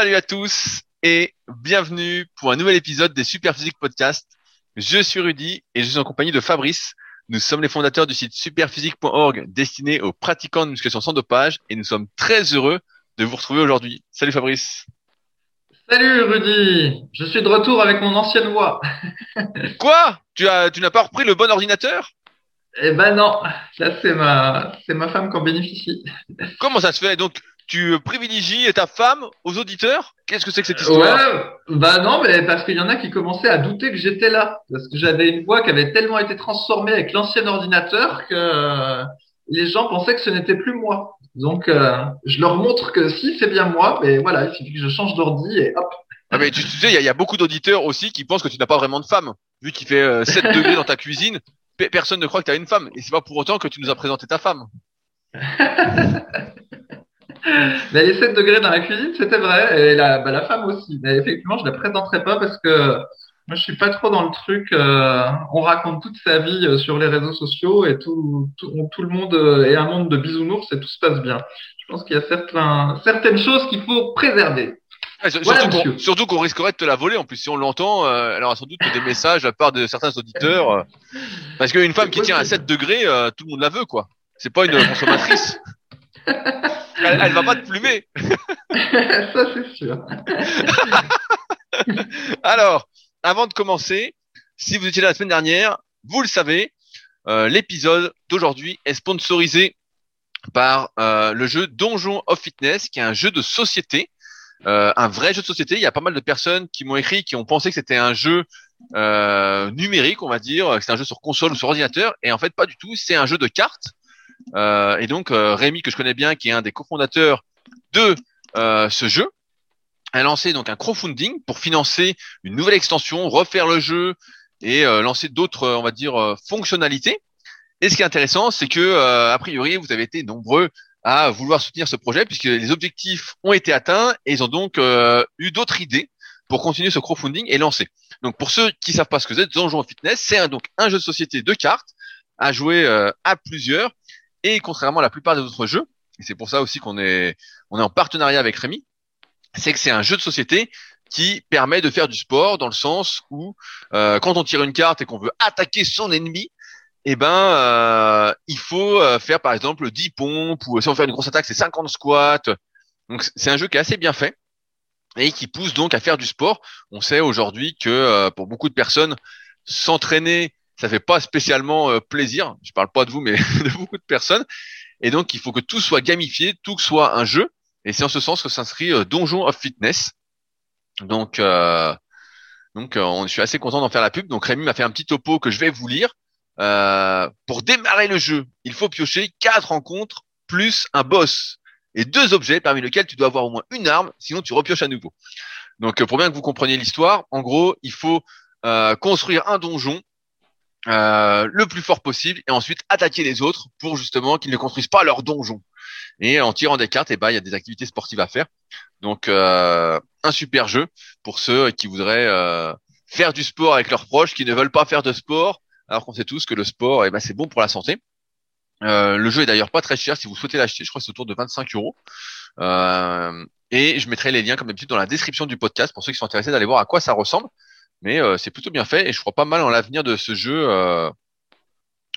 Salut à tous et bienvenue pour un nouvel épisode des Superphysique Podcast. Je suis Rudy et je suis en compagnie de Fabrice. Nous sommes les fondateurs du site superphysique.org destiné aux pratiquants de musculation sans dopage et nous sommes très heureux de vous retrouver aujourd'hui. Salut Fabrice. Salut Rudy, je suis de retour avec mon ancienne voix. Quoi? Tu as tu n'as pas repris le bon ordinateur? Eh ben non, là c'est ma c'est ma femme qui en bénéficie. Comment ça se fait? Donc tu privilégies ta femme aux auditeurs? Qu'est-ce que c'est que cette histoire? Ouais, bah non, mais parce qu'il y en a qui commençaient à douter que j'étais là, parce que j'avais une voix qui avait tellement été transformée avec l'ancien ordinateur que euh, les gens pensaient que ce n'était plus moi. Donc euh, je leur montre que si c'est bien moi, mais voilà, il suffit que je change d'ordi et hop. Ah mais tu, tu sais, il y, a- il y a beaucoup d'auditeurs aussi qui pensent que tu n'as pas vraiment de femme. Vu qu'il fait euh, 7 degrés dans ta cuisine, pe- personne ne croit que tu as une femme. Et c'est pas pour autant que tu nous as présenté ta femme. Mais les 7 degrés dans la cuisine, c'était vrai, et la, bah, la femme aussi. Mais effectivement, je la présenterai pas parce que moi, je suis pas trop dans le truc. euh, on raconte toute sa vie euh, sur les réseaux sociaux et tout, tout, on- tout le monde euh, est un monde de bisounours et tout se passe bien. Je pense qu'il y a certains, certaines choses qu'il faut préserver. Voilà, surtout qu'on- risquerait de te la voler. En plus, si on l'entend, elle aura sans doute des messages à part de certains auditeurs. parce qu'une femme qui tient à 7 degrés, tout le monde la veut, quoi. C'est pas une consommatrice. Elle, elle va pas te plumer. Ça, c'est sûr. Alors, avant de commencer, si vous étiez là la semaine dernière, vous le savez, euh, l'épisode d'aujourd'hui est sponsorisé par euh, le jeu Donjon of Fitness, qui est un jeu de société, euh, un vrai jeu de société. Il y a pas mal de personnes qui m'ont écrit, qui ont pensé que c'était un jeu numérique, on va dire, que c'était un jeu sur console ou sur ordinateur, et en fait pas du tout. C'est un jeu de cartes. Euh, et donc euh, Rémi, que je connais bien, qui est un des cofondateurs de euh, ce jeu, a lancé donc un crowdfunding pour financer une nouvelle extension, refaire le jeu et lancer d'autres, on va dire, fonctionnalités. Et ce qui est intéressant, c'est que euh, a priori, vous avez été nombreux à vouloir soutenir ce projet puisque les objectifs ont été atteints et ils ont donc euh, eu d'autres idées pour continuer ce crowdfunding et lancer. Donc pour ceux qui savent pas ce que c'est, Donjon Fitness, c'est un- donc un jeu de société de cartes à jouer euh, à plusieurs et contrairement à la plupart des autres jeux, et c'est pour ça aussi qu'on est on est en partenariat avec Rémi, c'est que c'est un jeu de société qui permet de faire du sport dans le sens où euh, quand on tire une carte et qu'on veut attaquer son ennemi, eh ben euh, il faut euh, faire par exemple 10 pompes ou si on veut faire une grosse attaque c'est 50 squats. Donc c'est un jeu qui est assez bien fait et qui pousse donc à faire du sport. On sait aujourd'hui que euh, pour beaucoup de personnes s'entraîner ça fait pas spécialement euh, plaisir. Je parle pas de vous mais de beaucoup de personnes et donc il faut que tout soit gamifié, tout soit un jeu et c'est en ce sens que s'inscrit euh, Donjon of Fitness. Donc, euh, donc euh, on- je suis assez content d'en faire la pub. Donc Rémi m'a fait un petit topo que je vais vous lire. Euh, pour démarrer le jeu, il faut piocher quatre rencontres plus un boss et deux objets parmi lesquels tu dois avoir au moins une arme, sinon tu repioches à nouveau. Donc pour bien que vous compreniez l'histoire, en gros, il faut euh, construire un donjon euh, le plus fort possible et ensuite attaquer les autres pour justement qu'ils ne construisent pas leur donjon. Et en tirant des cartes, eh ben, il y a des activités sportives à faire. Donc, euh, un super jeu pour ceux qui voudraient euh, faire du sport avec leurs proches, qui ne veulent pas faire de sport, alors qu'on sait tous que le sport, eh ben, c'est bon pour la santé. Euh, le jeu est d'ailleurs pas très cher si vous souhaitez l'acheter. Je crois que c'est autour de 25 euros. Euh, et je mettrai les liens, comme d'habitude, dans la description du podcast pour ceux qui sont intéressés d'aller voir à quoi ça ressemble. Mais euh, c'est plutôt bien fait et je crois pas mal en l'avenir de ce jeu, euh,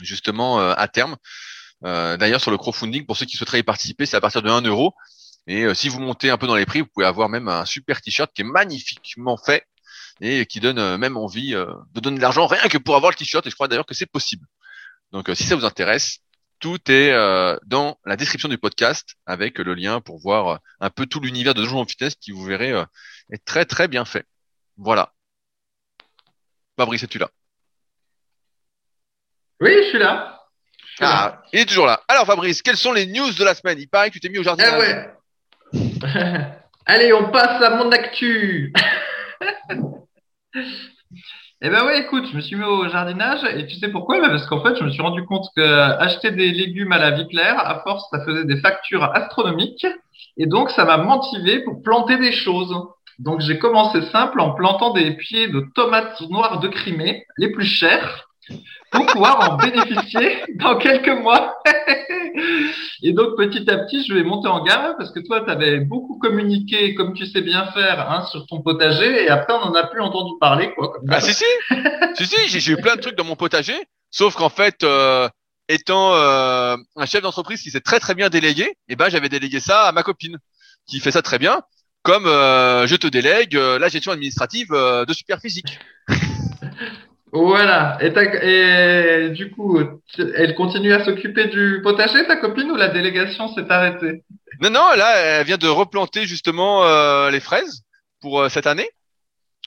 justement, euh, à terme. Euh, D'ailleurs, sur le crowdfunding, pour ceux qui souhaiteraient y participer, c'est à partir de 1 euro. Et euh, si vous montez un peu dans les prix, vous pouvez avoir même un super t-shirt qui est magnifiquement fait et qui donne même envie de donner de l'argent rien que pour avoir le t-shirt. Et je crois d'ailleurs que c'est possible. Donc, si ça vous intéresse, tout est dans la description du podcast avec le lien pour voir un peu tout l'univers de Donjon Fitness qui, vous verrez, est très très bien fait. Voilà. Fabrice, es-tu là? Oui, je suis là. Je suis là. Ah, il est toujours là. Alors Fabrice, quelles sont les news de la semaine? Il paraît que tu t'es mis au jardin. Eh ouais. Allez, on passe à mon actu. Eh ben ouais, écoute, je me suis mis au jardinage et tu sais pourquoi? Bah, Parce qu'en fait, je me suis rendu compte que acheter des légumes à la vie claire, à force, ça faisait des factures astronomiques et donc ça m'a motivé pour planter des choses. Donc j'ai commencé simple en plantant des pieds de tomates noires de Crimée, les plus chères. pour pouvoir en bénéficier dans quelques mois. et donc petit à petit, je vais monter en gamme parce que toi, tu avais beaucoup communiqué comme tu sais bien faire hein, sur ton potager et après on n'en a plus entendu parler quoi. ah si si, si si, j'ai eu plein de trucs dans mon potager, sauf qu'en fait. Euh, étant euh, un chef d'entreprise qui sait très très bien déléguer, et eh ben j'avais délégué ça à ma copine qui fait ça très bien, comme euh, je te délègue la gestion administrative de Superphysique. Voilà. Et, et, du coup, elle continue à s'occuper du potager, ta copine, ou la délégation s'est arrêtée? Non, non, là, elle vient de replanter justement euh, les fraises pour euh, cette année.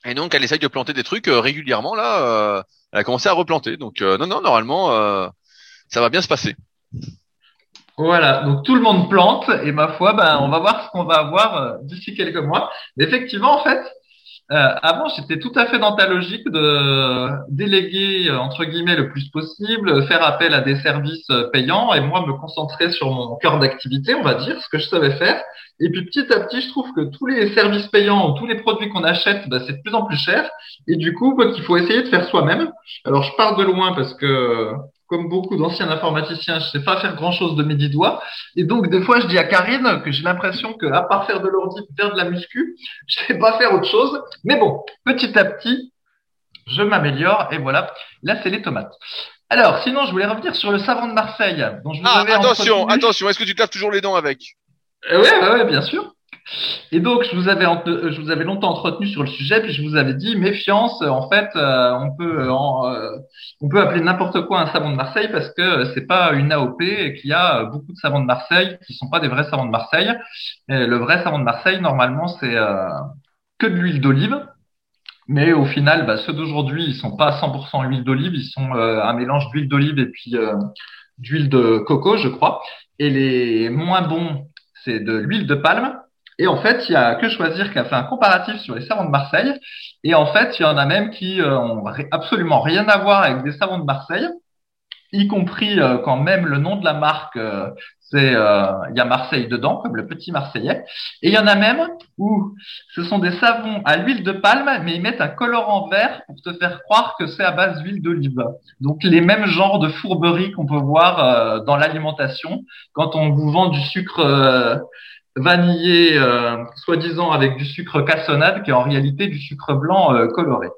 Et donc, elle essaye de planter des trucs euh, régulièrement. Là, elle a commencé à replanter. Donc, non, non, normalement, ça va bien se passer. Voilà, donc tout le monde plante et ma foi, ben, on va voir ce qu'on va avoir d'ici quelques mois. effectivement, en fait, euh, avant, j'étais tout à fait dans ta logique de déléguer euh, entre guillemets le plus possible, faire appel à des services euh, payants et moi me concentrer sur mon cœur d'activité, on va dire, ce que je savais faire. Et puis petit à petit, je trouve que tous les services payants, tous les produits qu'on achète, bah, c'est de plus en plus cher. Et du coup, bah, qu'il faut essayer de faire soi-même. Alors je pars de loin parce que comme beaucoup d'anciens informaticiens, je sais pas faire grand chose de mes dix doigts. Et donc, des fois, je dis à Karine que j'ai l'impression que, à part faire de l'ordi, faire de la muscu, je sais pas faire autre chose. Mais bon, petit à petit, je m'améliore et voilà. Là, c'est les tomates. Alors, sinon, je voulais revenir sur le savon de Marseille. Dont je vous ah, attention, attention, est-ce que tu te toujours les dents avec? Oui, ouais, ouais, bien sûr. Et donc, je vous avais, euh, je vous avais longtemps entretenu sur le sujet, puis je vous avais dit méfiance. En fait, euh, on peut, euh, on peut appeler n'importe quoi un savon de Marseille parce que c'est pas une AOP et qu'il y a beaucoup de savons de Marseille qui sont pas des vrais savons de Marseille. Et le vrai savon de Marseille, normalement, c'est que de l'huile d'olive. Mais au final, bah, ceux d'aujourd'hui, ils sont pas 100% huile d'olive, ils sont un mélange d'huile d'olive et puis d'huile de coco, je crois. Et les moins bons, c'est de l'huile de palme et en fait, il y a que choisir qui a fait un comparatif sur les savons de Marseille. Et en fait, il y en a même qui euh, ont absolument rien à voir avec des savons de Marseille, y compris euh, quand même le nom de la marque, euh, c'est il y a Marseille dedans, comme le petit Marseillais. Et il y en a même où ce sont des savons à l'huile de palme, mais ils mettent un colorant vert pour te faire croire que c'est à base d'huile d'olive. Donc les mêmes genres de fourberies qu'on peut voir dans l'alimentation quand on vous vend du sucre vanillé, euh, soi-disant avec du sucre cassonade, qui est en réalité du sucre blanc euh, coloré.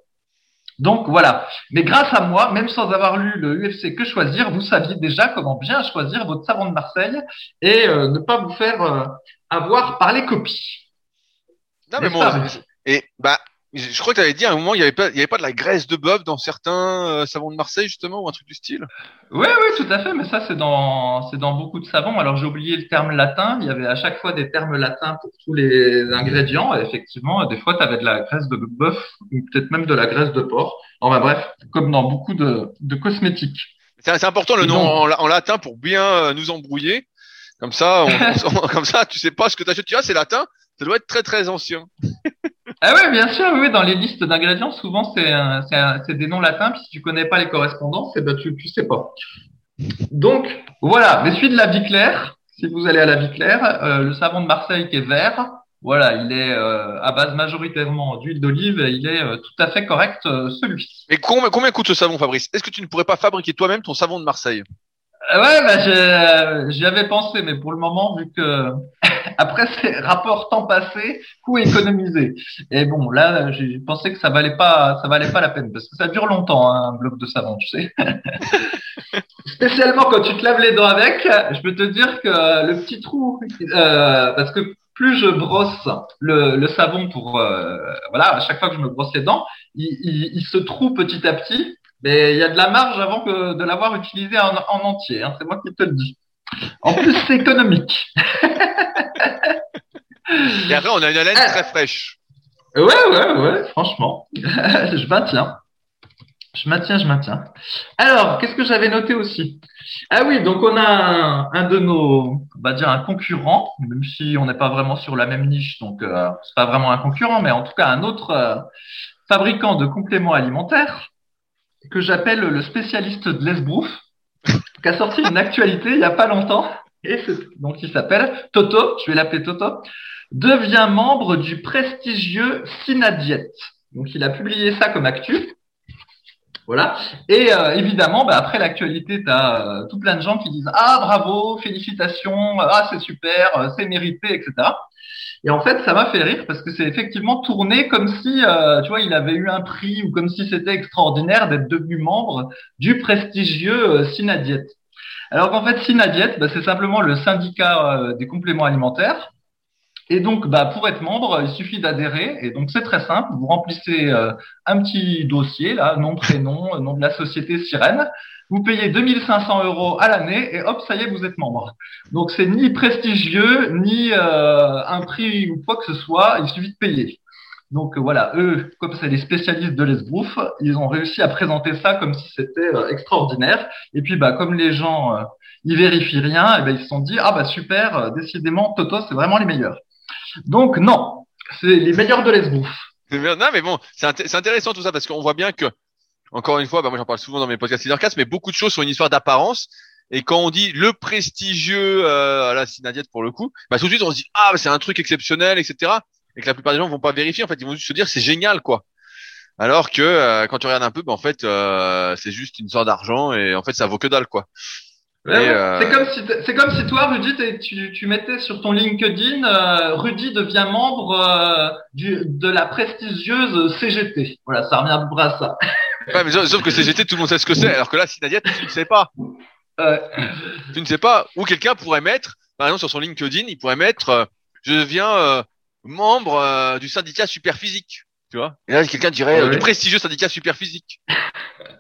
Donc voilà. Mais grâce à moi, même sans avoir lu le UFC Que choisir, vous saviez déjà comment bien choisir votre savon de Marseille et euh, ne pas vous faire avoir par les copies. Non mais moi, et bah je crois que tu avais dit à un moment, il n'y avait, pas, il y avait pas de la graisse de bœuf dans certains euh, savons de Marseille, justement, ou un truc du style? Oui, oui, tout à fait, mais ça, c'est dans, c'est dans beaucoup de savons. Alors, j'ai oublié le terme latin. Il y avait à chaque fois des termes latins pour tous les ingrédients. Et effectivement, des fois, tu avais de la graisse de bœuf, ou peut-être même de la graisse de porc. Enfin, bref, comme dans beaucoup de, de cosmétiques. C'est important le nom en, latin pour bien euh, nous embrouiller. Comme ça, on, comme ça, tu sais pas ce que tu achètes. Tu vois, c'est latin. Ça doit être très, très ancien. Ah ouais, bien sûr, oui, dans les listes d'ingrédients, souvent c'est des noms latins, puis si tu connais pas les correspondances, ben tu tu sais pas. Donc voilà, mais celui de la vie claire, si vous allez à la vie claire, euh, le savon de Marseille qui est vert, voilà, il est euh, à base majoritairement d'huile d'olive, et il est euh, tout à fait correct celui-ci. Et combien, combien coûte ce savon, Fabrice? Est-ce que tu ne pourrais pas fabriquer toi-même ton savon de Marseille? Ouais, bah, j'y avais pensé, mais pour le moment, vu que après ces rapports temps passé, coût économisé. Et bon, là, j'ai pensé que ça valait pas, ça valait pas la peine parce que ça dure longtemps hein, un bloc de savon, tu sais. Spécialement quand tu te laves les dents avec, je peux te dire que le petit trou, euh, parce que plus je brosse le, le savon pour, euh, voilà, à chaque fois que je me brosse les dents, il, il, il se trouve petit à petit. Mais il y a de la marge avant que de l'avoir utilisé en, en entier. Hein, c'est moi qui te le dis. En plus, c'est économique. Et après, on a une haleine très fraîche. Ouais, ouais, ouais, franchement. je maintiens. Je maintiens, je maintiens. Alors, qu'est-ce que j'avais noté aussi? Ah oui, donc on a un, de nos, on va dire un concurrent, même si on n'est pas vraiment sur la même niche, donc euh, c'est pas vraiment un concurrent, mais en tout cas un autre euh, fabricant de compléments alimentaires que j'appelle le spécialiste de l'esbrouf qui a sorti une actualité il n'y a pas longtemps. Et donc, il s'appelle Toto, je vais l'appeler Toto, devient membre du prestigieux Synadiet. Donc, il a publié ça comme actu. Voilà. Et euh, évidemment, bah, après l'actualité, tu as euh, tout plein de gens qui disent ah bravo, félicitations, ah c'est super, euh, c'est mérité, etc. Et en fait, ça m'a fait rire parce que c'est effectivement tourné comme si, tu vois, il avait eu un prix ou comme si c'était extraordinaire d'être devenu membre du prestigieux Synadiet. Alors qu'en fait, Synadiet, bah, c'est simplement le syndicat des compléments alimentaires et donc, bah, pour être membre, il suffit d'adhérer. Et donc, c'est très simple. Vous remplissez euh, un petit dossier, là, nom, prénom, nom de la société Sirène. Vous payez 2500 euros à l'année et hop, ça y est, vous êtes membre. Donc, c'est ni prestigieux, ni euh, un prix ou quoi que ce soit. Il suffit de payer. Donc, voilà, eux, comme c'est des spécialistes de l'esbrouf, ils ont réussi à présenter ça comme si c'était euh, extraordinaire. Et puis, bah, comme les gens, ils vérifient rien, et ben, ils se sont dit, ah, bah, super, décidément, Toto, c'est vraiment les meilleurs. Donc non, c'est les meilleurs de l'esbouffe. Non, mais bon, c'est intéressant tout ça parce qu'on voit bien que, encore une fois, bah, moi j'en parle souvent dans mes podcasts mais beaucoup de choses sont une histoire d'apparence. Et quand on dit le prestigieux euh, à la Sinadiette pour le coup, bah tout de suite on se dit ah c'est un truc exceptionnel, etc. Et que la plupart des gens vont pas vérifier. En fait, ils vont juste se dire c'est génial quoi. Alors que euh, quand tu regardes un peu, bah, en fait euh, c'est juste une sorte d'argent et en fait ça vaut que dalle quoi. Euh, c'est comme si c'est comme si toi, Rudy, tu, tu mettais sur ton LinkedIn, euh, Rudy devient membre euh, du, de la prestigieuse CGT. Voilà, ça revient à ça. Ouais, mais sauf que CGT, tout le monde sait ce que c'est, alors que là, Nadia, tu ne sais pas. Tu ne sais pas. Ou quelqu'un pourrait mettre, par exemple, sur son LinkedIn, il pourrait mettre, je deviens membre du syndicat Superphysique. Tu vois Et là, quelqu'un dirait du prestigieux syndicat Superphysique.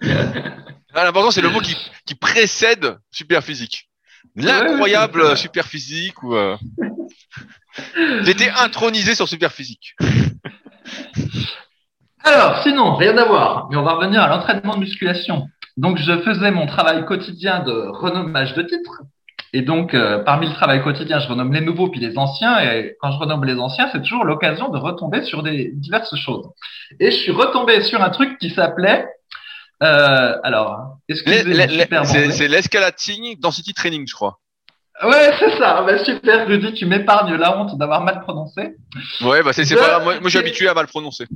Ah, l'important, c'est le mot qui, qui précède super physique. L'incroyable super physique ou euh... j'étais intronisé sur super physique. Alors, sinon, rien à voir, mais on va revenir à l'entraînement de musculation. Donc, je faisais mon travail quotidien de renommage de titres. Et donc, euh, parmi le travail quotidien, je renomme les nouveaux puis les anciens. Et quand je renomme les anciens, c'est toujours l'occasion de retomber sur des diverses choses. Et je suis retombé sur un truc qui s'appelait euh, alors, c'est l'escalating density training, je crois. Ouais, c'est ça. Bah, super, Rudy, tu m'épargnes la honte d'avoir mal prononcé. Ouais, bah c'est pas Moi, moi j'ai habitué à mal prononcer.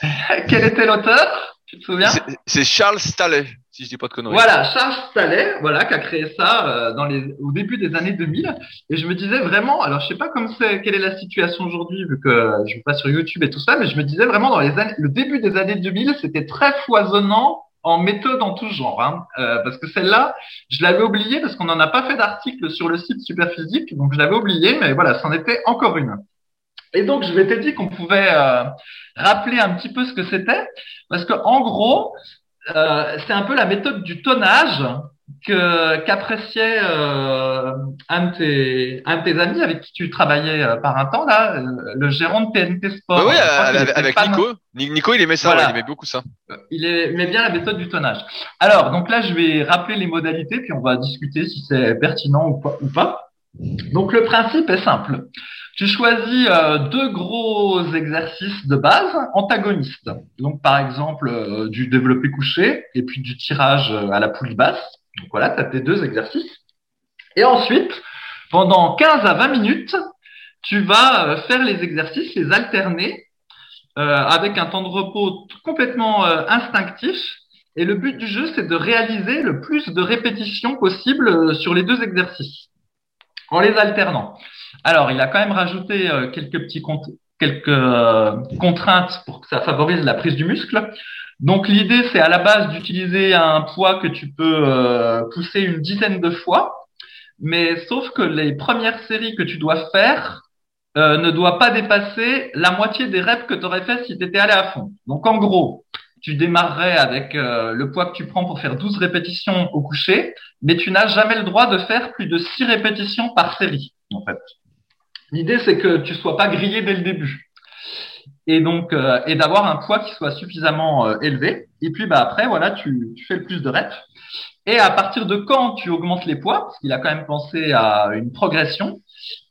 Quel était l'auteur? Tu te souviens? C'est Charles Staley, si je dis pas de conneries. Voilà, Charles Staley, voilà, qui a créé ça euh, dans les, au début des années 2000. Et je me disais vraiment, alors je sais pas comme c'est, quelle est la situation aujourd'hui, vu que je vais pas sur YouTube et tout ça, mais je me disais vraiment dans les années, le début des années 2000, c'était très foisonnant en méthode en tout genre, hein. euh, parce que celle-là, je l'avais oubliée parce qu'on n'en a pas fait d'article sur le site Superphysique, donc je l'avais oubliée, mais voilà, c'en était encore une. Et donc, je m'étais dit qu'on pouvait euh, rappeler un petit peu ce que c'était, parce que en gros, euh, c'est un peu la méthode du tonnage qu'appréciait euh, un, de tes, un de tes amis avec qui tu travaillais euh, par un temps là, euh, le gérant de TNT Sport. oui, avec, Nico. Nico, il aimait ça, il aimait beaucoup ça. Il aimait bien la méthode du tonnage. Alors, donc là, je vais rappeler les modalités, puis on va discuter si c'est pertinent ou pas, ou pas. Donc le principe est simple. Tu choisis deux gros exercices de base antagonistes. Donc par exemple du développé couché et puis du tirage à la poulie basse. Donc voilà, tu as tes deux exercices. Et ensuite, pendant 15 à 20 minutes, tu vas euh, faire les exercices, les alterner euh, avec un temps de repos complètement euh, instinctif. Et le but du jeu, c'est de réaliser le plus de répétitions possible sur les deux exercices en les alternant. Alors, il a quand même rajouté quelques petits quelques contraintes pour que ça favorise la prise du muscle. Donc l'idée, c'est à la base d'utiliser un poids que tu peux euh, pousser une dizaine de fois, mais sauf que les premières séries que tu dois faire euh, ne doivent pas dépasser la moitié des reps que tu aurais fait si tu étais allé à fond. Donc en gros, tu démarrerais avec euh, le poids que tu prends pour faire 12 répétitions au coucher, mais tu n'as jamais le droit de faire plus de 6 répétitions par série, en fait. L'idée, c'est que tu sois pas grillé dès le début et donc euh, et d'avoir un poids qui soit suffisamment euh, élevé. Et puis bah après voilà, tu, tu, fais le plus de reps. Et à partir de quand tu augmentes les poids, parce qu'il a quand même pensé à une progression.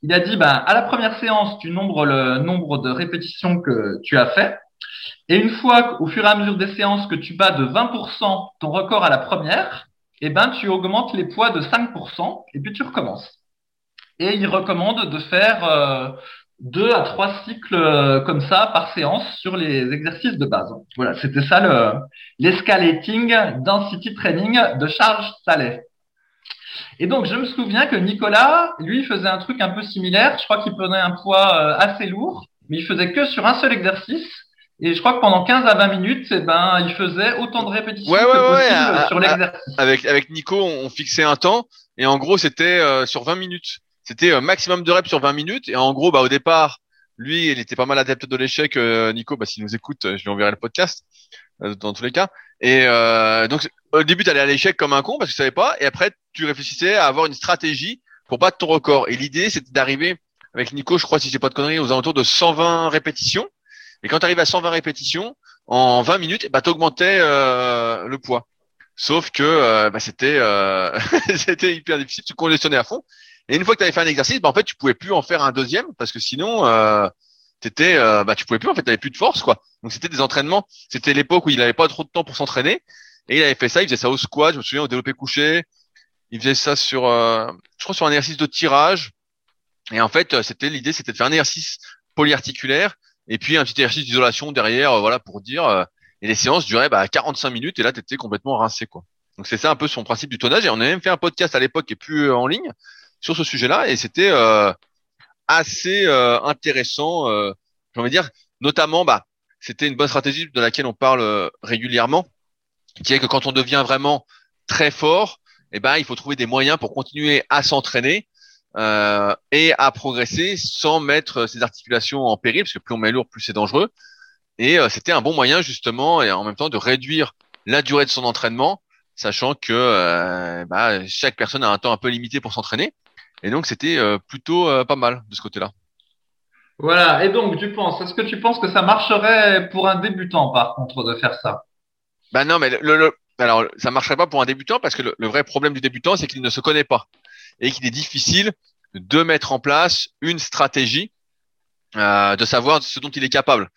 Il a dit bah à la première séance, tu nombres le nombre de répétitions que tu as fait. Et une fois au fur et à mesure des séances que tu bats de 20% ton record à la première, eh ben tu augmentes les poids de 5% et puis tu recommences. Et il recommande de faire euh, deux à trois cycles euh, comme ça par séance sur les exercices de base. Voilà, c'était ça le l'escalating density training de Charles Saleh. Et donc, je me souviens que Nicolas, lui, faisait un truc un peu similaire. Je crois qu'il prenait un poids euh, assez lourd, mais il faisait que sur un seul exercice. Et je crois que pendant 15 à 20 minutes, eh ben, il faisait autant de répétitions Ouais, que ouais, ouais, possible à- sur l'exercice. Avec, avec Nico, on fixait un temps et en gros, c'était euh, sur 20 minutes. C'était euh, maximum de reps sur 20 minutes et en gros, bah, au départ, lui, il était pas mal adepte de l'échec. euh, Nico, bah, s'il nous écoute, euh, je lui enverrai le podcast euh, dans tous les cas. Et euh, donc, au début, tu allais à l'échec comme un con parce que tu savais pas et après, tu réfléchissais à avoir une stratégie pour battre ton record. Et l'idée, c'était d'arriver avec Nico, je crois, si j'ai pas de conneries, aux alentours de 120 répétitions. Et quand tu arrives à 120 répétitions, en 20 minutes, bah, tu augmentais le poids. Sauf que euh, bah, c'était euh, c'était hyper difficile, tu conditionnais à fond. Et une fois que tu avais fait un exercice, bah, en fait, tu pouvais plus en faire un deuxième parce que sinon, euh, t'étais, euh, bah, tu pouvais plus. En fait, t'avais plus de force, quoi. Donc c'était des entraînements. C'était l'époque où il avait pas trop de temps pour s'entraîner et il avait fait ça. Il faisait ça au squat, je me souviens au développé couché. Il faisait ça sur, euh, je crois, sur un exercice de tirage. Et en fait, euh, c'était l'idée, c'était de faire un exercice polyarticulaire et puis un petit exercice d'isolation derrière, euh, voilà, pour dire. euh, et les séances duraient bah, 45 minutes et là, tu étais complètement rincé. quoi. Donc c'est ça un peu son principe du tonnage. Et on a même fait un podcast à l'époque qui est plus en ligne sur ce sujet-là. Et c'était euh, assez euh, intéressant, euh, j'ai envie de dire. Notamment, bah, c'était une bonne stratégie de laquelle on parle régulièrement, qui est que quand on devient vraiment très fort, eh ben, il faut trouver des moyens pour continuer à s'entraîner euh, et à progresser sans mettre ses articulations en péril, parce que plus on met lourd, plus c'est dangereux. Et euh, c'était un bon moyen justement, et en même temps de réduire la durée de son entraînement, sachant que euh, bah, chaque personne a un temps un peu limité pour s'entraîner. Et donc c'était euh, plutôt euh, pas mal de ce côté-là. Voilà. Et donc, tu penses, est-ce que tu penses que ça marcherait pour un débutant, par contre, de faire ça? Bah non, mais le, le- alors ça marcherait pas pour un débutant parce que le, le vrai problème du débutant, c'est qu'il ne se connaît pas et qu'il est difficile de mettre en place une stratégie, euh, de savoir ce dont il est capable.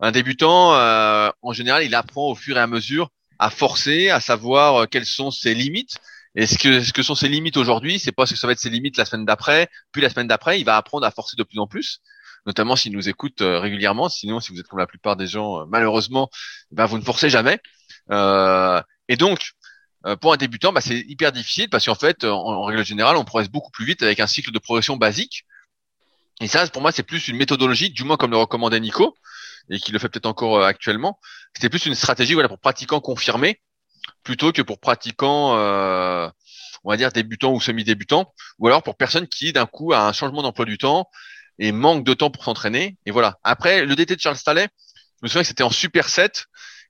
Un débutant, euh, en général, il apprend au fur et à mesure à forcer, à savoir euh, quelles sont ses limites. Et ce que, ce que sont ses limites aujourd'hui, c'est pas ce que ça va être ses limites la semaine d'après, puis la semaine d'après, il va apprendre à forcer de plus en plus, notamment s'il nous écoute euh, régulièrement. Sinon, si vous êtes comme la plupart des gens, euh, malheureusement, ben, vous ne forcez jamais. Euh, et donc, euh, pour un débutant, bah, c'est hyper difficile parce qu'en fait, en, en règle générale, on progresse beaucoup plus vite avec un cycle de progression basique. Et ça, pour moi, c'est plus une méthodologie, du moins comme le recommandait Nico, et qui le fait peut-être encore euh, actuellement. C'était plus une stratégie voilà, pour pratiquants confirmés, plutôt que pour pratiquants, euh, on va dire, débutants ou semi-débutants, ou alors pour personnes qui, d'un coup, a un changement d'emploi du temps et manque de temps pour s'entraîner. Et voilà. Après, le DT de Charles Staley, je me souviens que c'était en superset.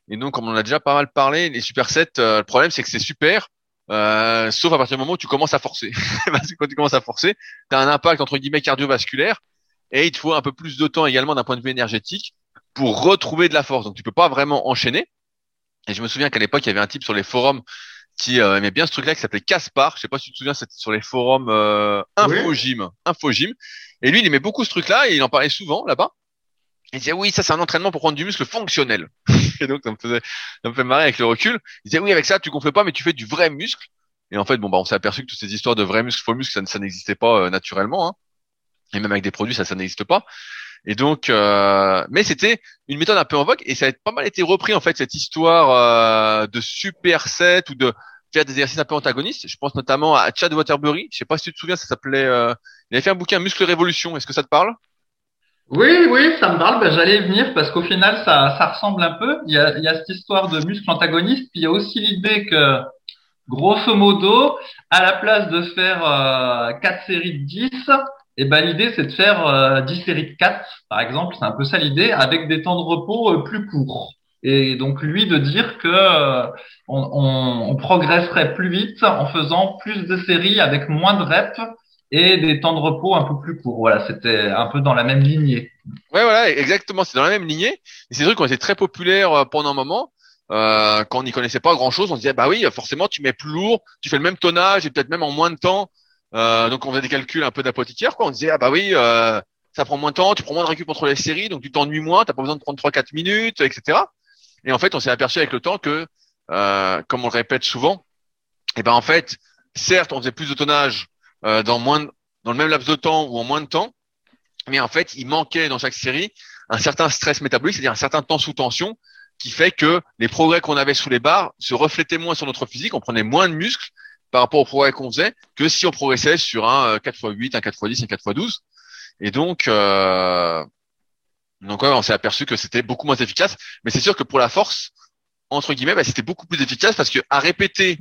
Et donc, comme on en a déjà pas mal parlé, les supersets, euh, le problème, c'est que c'est super, euh, sauf à partir du moment où tu commences à forcer. Parce que quand tu commences à forcer, tu as un impact, entre guillemets, cardiovasculaire, et il te faut un peu plus de temps également d'un point de vue énergétique pour retrouver de la force. Donc, tu peux pas vraiment enchaîner. Et je me souviens qu'à l'époque, il y avait un type sur les forums qui euh, aimait bien ce truc-là, qui s'appelait Caspar. Je sais pas si tu te souviens, c'était sur les forums euh, Infogym. Infogym. Et lui, il aimait beaucoup ce truc-là, et il en parlait souvent là-bas. Il disait oui, ça c'est un entraînement pour prendre du muscle fonctionnel. et donc ça me faisait, ça me fait marrer avec le recul. Il disait oui, avec ça tu gonfles pas, mais tu fais du vrai muscle. Et en fait, bon bah on s'est aperçu que toutes ces histoires de vrai muscle, faux muscle, ça, ça n'existait pas euh, naturellement. Hein. Et même avec des produits, ça, ça n'existe pas. Et donc, euh, mais c'était une méthode un peu en vogue et ça a pas mal été repris en fait cette histoire euh, de superset ou de faire des exercices un peu antagonistes. Je pense notamment à Chad Waterbury. Je sais pas si tu te souviens, ça s'appelait. euh, il avait fait un bouquin Muscle Révolution. Est-ce que ça te parle? Oui, oui, ça me parle. Ben, j'allais venir parce qu'au final, ça, ça ressemble un peu. Il y a, il y a cette histoire de muscle antagoniste, puis il y a aussi l'idée que, grosso modo, à la place de faire euh, 4 séries de 10, eh ben, l'idée, c'est de faire euh, 10 séries de 4, par exemple. C'est un peu ça l'idée, avec des temps de repos euh, plus courts. Et donc, lui, de dire que euh, on, on, on progresserait plus vite en faisant plus de séries avec moins de reps et des temps de repos un peu plus courts. Voilà, c'était un peu dans la même lignée. Ouais, voilà, exactement. C'est dans la même lignée. Et ces trucs ont été très populaires euh, pendant un moment. Euh, quand on n'y connaissait pas grand chose, on se disait bah oui, forcément tu mets plus lourd, tu fais le même tonnage et peut-être même en moins de temps. Euh, donc on faisait des calculs un peu d'apothicaire, quoi. On disait ah bah oui, euh, ça prend moins de temps, tu prends moins de récup entre les séries, donc tu t'ennuies moins, t'as pas besoin de prendre 3-4 minutes, etc. Et en fait, on s'est aperçu avec le temps que, euh, comme on le répète souvent, et ben en fait, certes, on faisait plus de tonnage euh, dans moins, dans le même laps de temps ou en moins de temps, mais en fait, il manquait dans chaque série un certain stress métabolique, c'est-à-dire un certain temps sous tension, qui fait que les progrès qu'on avait sous les barres se reflétaient moins sur notre physique, on prenait moins de muscles par rapport aux progrès qu'on faisait que si on progressait sur un 4x8, un 4x10, un 4x12. Et donc, euh, donc ouais, on s'est aperçu que c'était beaucoup moins efficace. Mais c'est sûr que pour la force, entre guillemets, bah, c'était beaucoup plus efficace parce que à répéter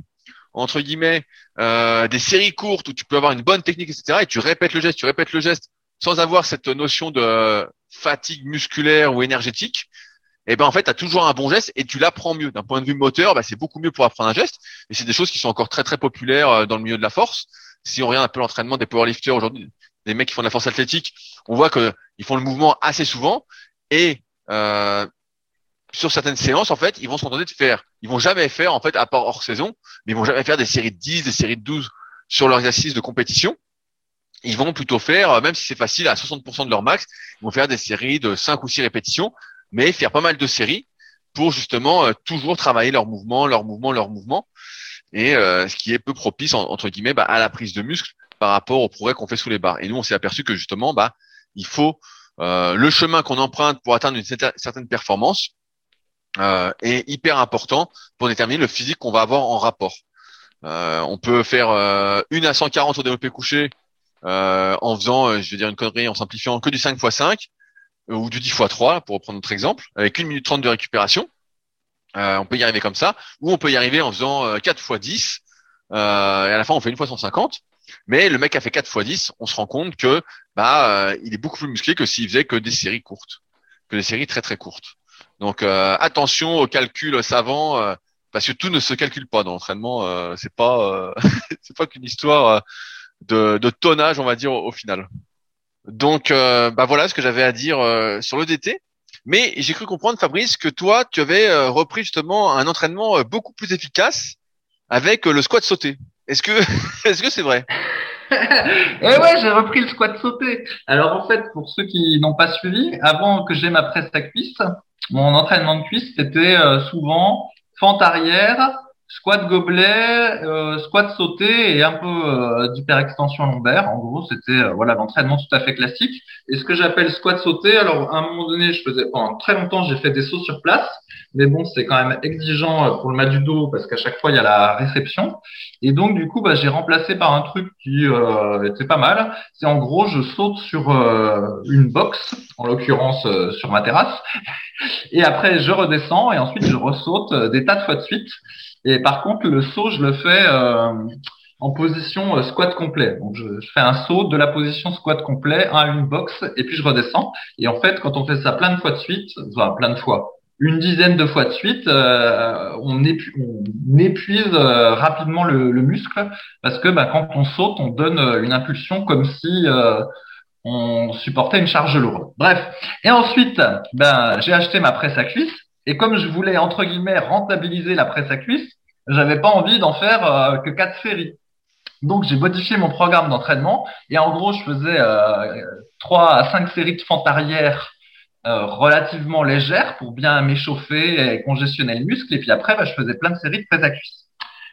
entre guillemets euh, des séries courtes où tu peux avoir une bonne technique, etc. Et tu répètes le geste, tu répètes le geste sans avoir cette notion de fatigue musculaire ou énergétique. Et eh ben en fait, tu as toujours un bon geste et tu l'apprends mieux. D'un point de vue moteur, bah, c'est beaucoup mieux pour apprendre un geste. Et c'est des choses qui sont encore très très populaires euh, dans le milieu de la force. Si on regarde un peu l'entraînement des powerlifters aujourd'hui, des mecs qui font de la force athlétique, on voit qu'ils font le mouvement assez souvent. Et euh, sur certaines séances, en fait, ils vont se contenter de faire. Ils vont jamais faire, en fait, à part hors saison, mais ils vont jamais faire des séries de 10, des séries de 12 sur leurs exercices de compétition. Ils vont plutôt faire, même si c'est facile, à 60% de leur max, ils vont faire des séries de 5 ou 6 répétitions, mais faire pas mal de séries pour justement euh, toujours travailler leur mouvement, leur mouvement, leur mouvement, et euh, ce qui est peu propice, entre guillemets, bah, à la prise de muscle par rapport au progrès qu'on fait sous les barres. Et nous, on s'est aperçu que justement, bah, il faut euh, le chemin qu'on emprunte pour atteindre une certaine performance, est hyper important pour déterminer le physique qu'on va avoir en rapport. On peut faire une à 140 au développé couché en faisant, je vais dire une connerie, en simplifiant que du 5 x 5 ou du 10 x 3 pour reprendre notre exemple, avec une minute 30 de récupération. on peut y arriver comme ça, ou on peut y arriver en faisant 4 x 10 et à la fin on fait une fois 150. Mais le mec a fait 4 x 10, on se rend compte que bah il est beaucoup plus musclé que s'il faisait que des séries courtes, que des séries très très courtes. Donc euh, attention aux calculs savants euh, parce que tout ne se calcule pas dans l'entraînement. Euh, c'est pas c'est pas qu'une histoire de, tonnage, on va dire au, final. Donc bah voilà ce que j'avais à dire sur le DT. Mais j'ai cru comprendre, Fabrice, que toi, tu avais repris justement un entraînement beaucoup plus efficace avec le squat sauté. Est-ce que est-ce que c'est vrai? Eh ouais, j'ai repris le squat sauté. Alors en fait, pour ceux qui n'ont pas suivi, avant que j'ai ma presse à cuisse, mon entraînement de cuisse, c'était euh, souvent fente arrière, squat gobelet, euh, squat sauté et un peu euh, d'hyperextension lombaire. En gros, c'était voilà l'entraînement tout à fait classique. Et ce que j'appelle squat sauté, alors à un moment donné, je faisais pendant très longtemps, j'ai fait des sauts sur place. Mais bon, c'est quand même exigeant pour le mat du dos parce qu'à chaque fois, il y a la réception. Et donc, du coup, bah, j'ai remplacé par un truc qui était pas mal. C'est en gros, je saute sur une box, en l'occurrence sur ma terrasse, et après, je redescends et ensuite je ressaute euh, des tas de fois de suite. Et par contre, le saut, je le fais euh, en position euh, squat complet. Donc, je, fais un saut de la position squat complet à une box et puis je redescends. Et en fait, quand on fait ça plein de fois de suite, enfin plein de fois, une dizaine de fois de suite, on, épuise, rapidement le, muscle parce que bah, quand on saute, on donne une impulsion comme si on supportait une charge lourde. Bref. Et ensuite, ben, j'ai acheté ma presse à cuisse. Et comme je voulais, entre guillemets, rentabiliser la presse à cuisse, j'avais pas envie d'en faire euh, que quatre séries. Donc, j'ai modifié mon programme d'entraînement. Et en gros, je faisais euh, trois à cinq séries de fente arrière euh, relativement légères pour bien m'échauffer et congestionner le muscle. Et puis après, ben, je faisais plein de séries de presse à cuisse.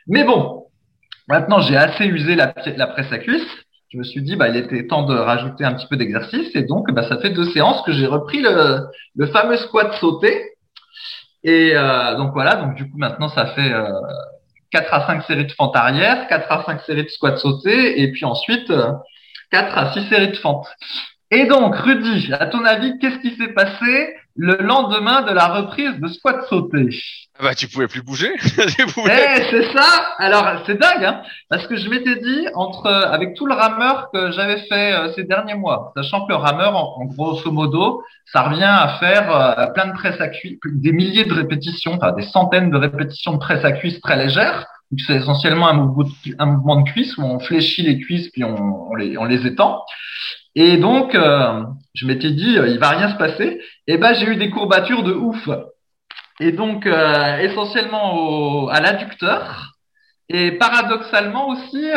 Mais bon, maintenant, j'ai assez usé la, la presse à cuisse je me suis dit, bah, il était temps de rajouter un petit peu d'exercice. Et donc, bah, ça fait deux séances que j'ai repris le, le fameux squat sauté. Et euh, donc voilà, donc du coup maintenant ça fait euh, 4 à 5 séries de fente arrière, 4 à 5 séries de squat sauté, et puis ensuite euh, 4 à 6 séries de fente. Et donc, Rudy, à ton avis, qu'est-ce qui s'est passé? Le lendemain de la reprise de squat sauté ah Bah, tu pouvais plus bouger. Eh, c'est ça. Alors, c'est dingue, hein Parce que je m'étais dit entre avec tout le rameur que j'avais fait euh, ces derniers mois, sachant que le rameur, en, grosso modo, ça revient à faire euh, plein de presse à cuisse, des milliers de répétitions, enfin des centaines de répétitions de presse à cuisse très légères. C'est essentiellement un mouvement, de, un mouvement de cuisse où on fléchit les cuisses puis on, les, on les étend. Et donc, euh, je m'étais dit, euh, il va rien se passer. Et ben, j'ai eu des courbatures de ouf. Et donc, euh, essentiellement au, à l'adducteur. Et paradoxalement aussi,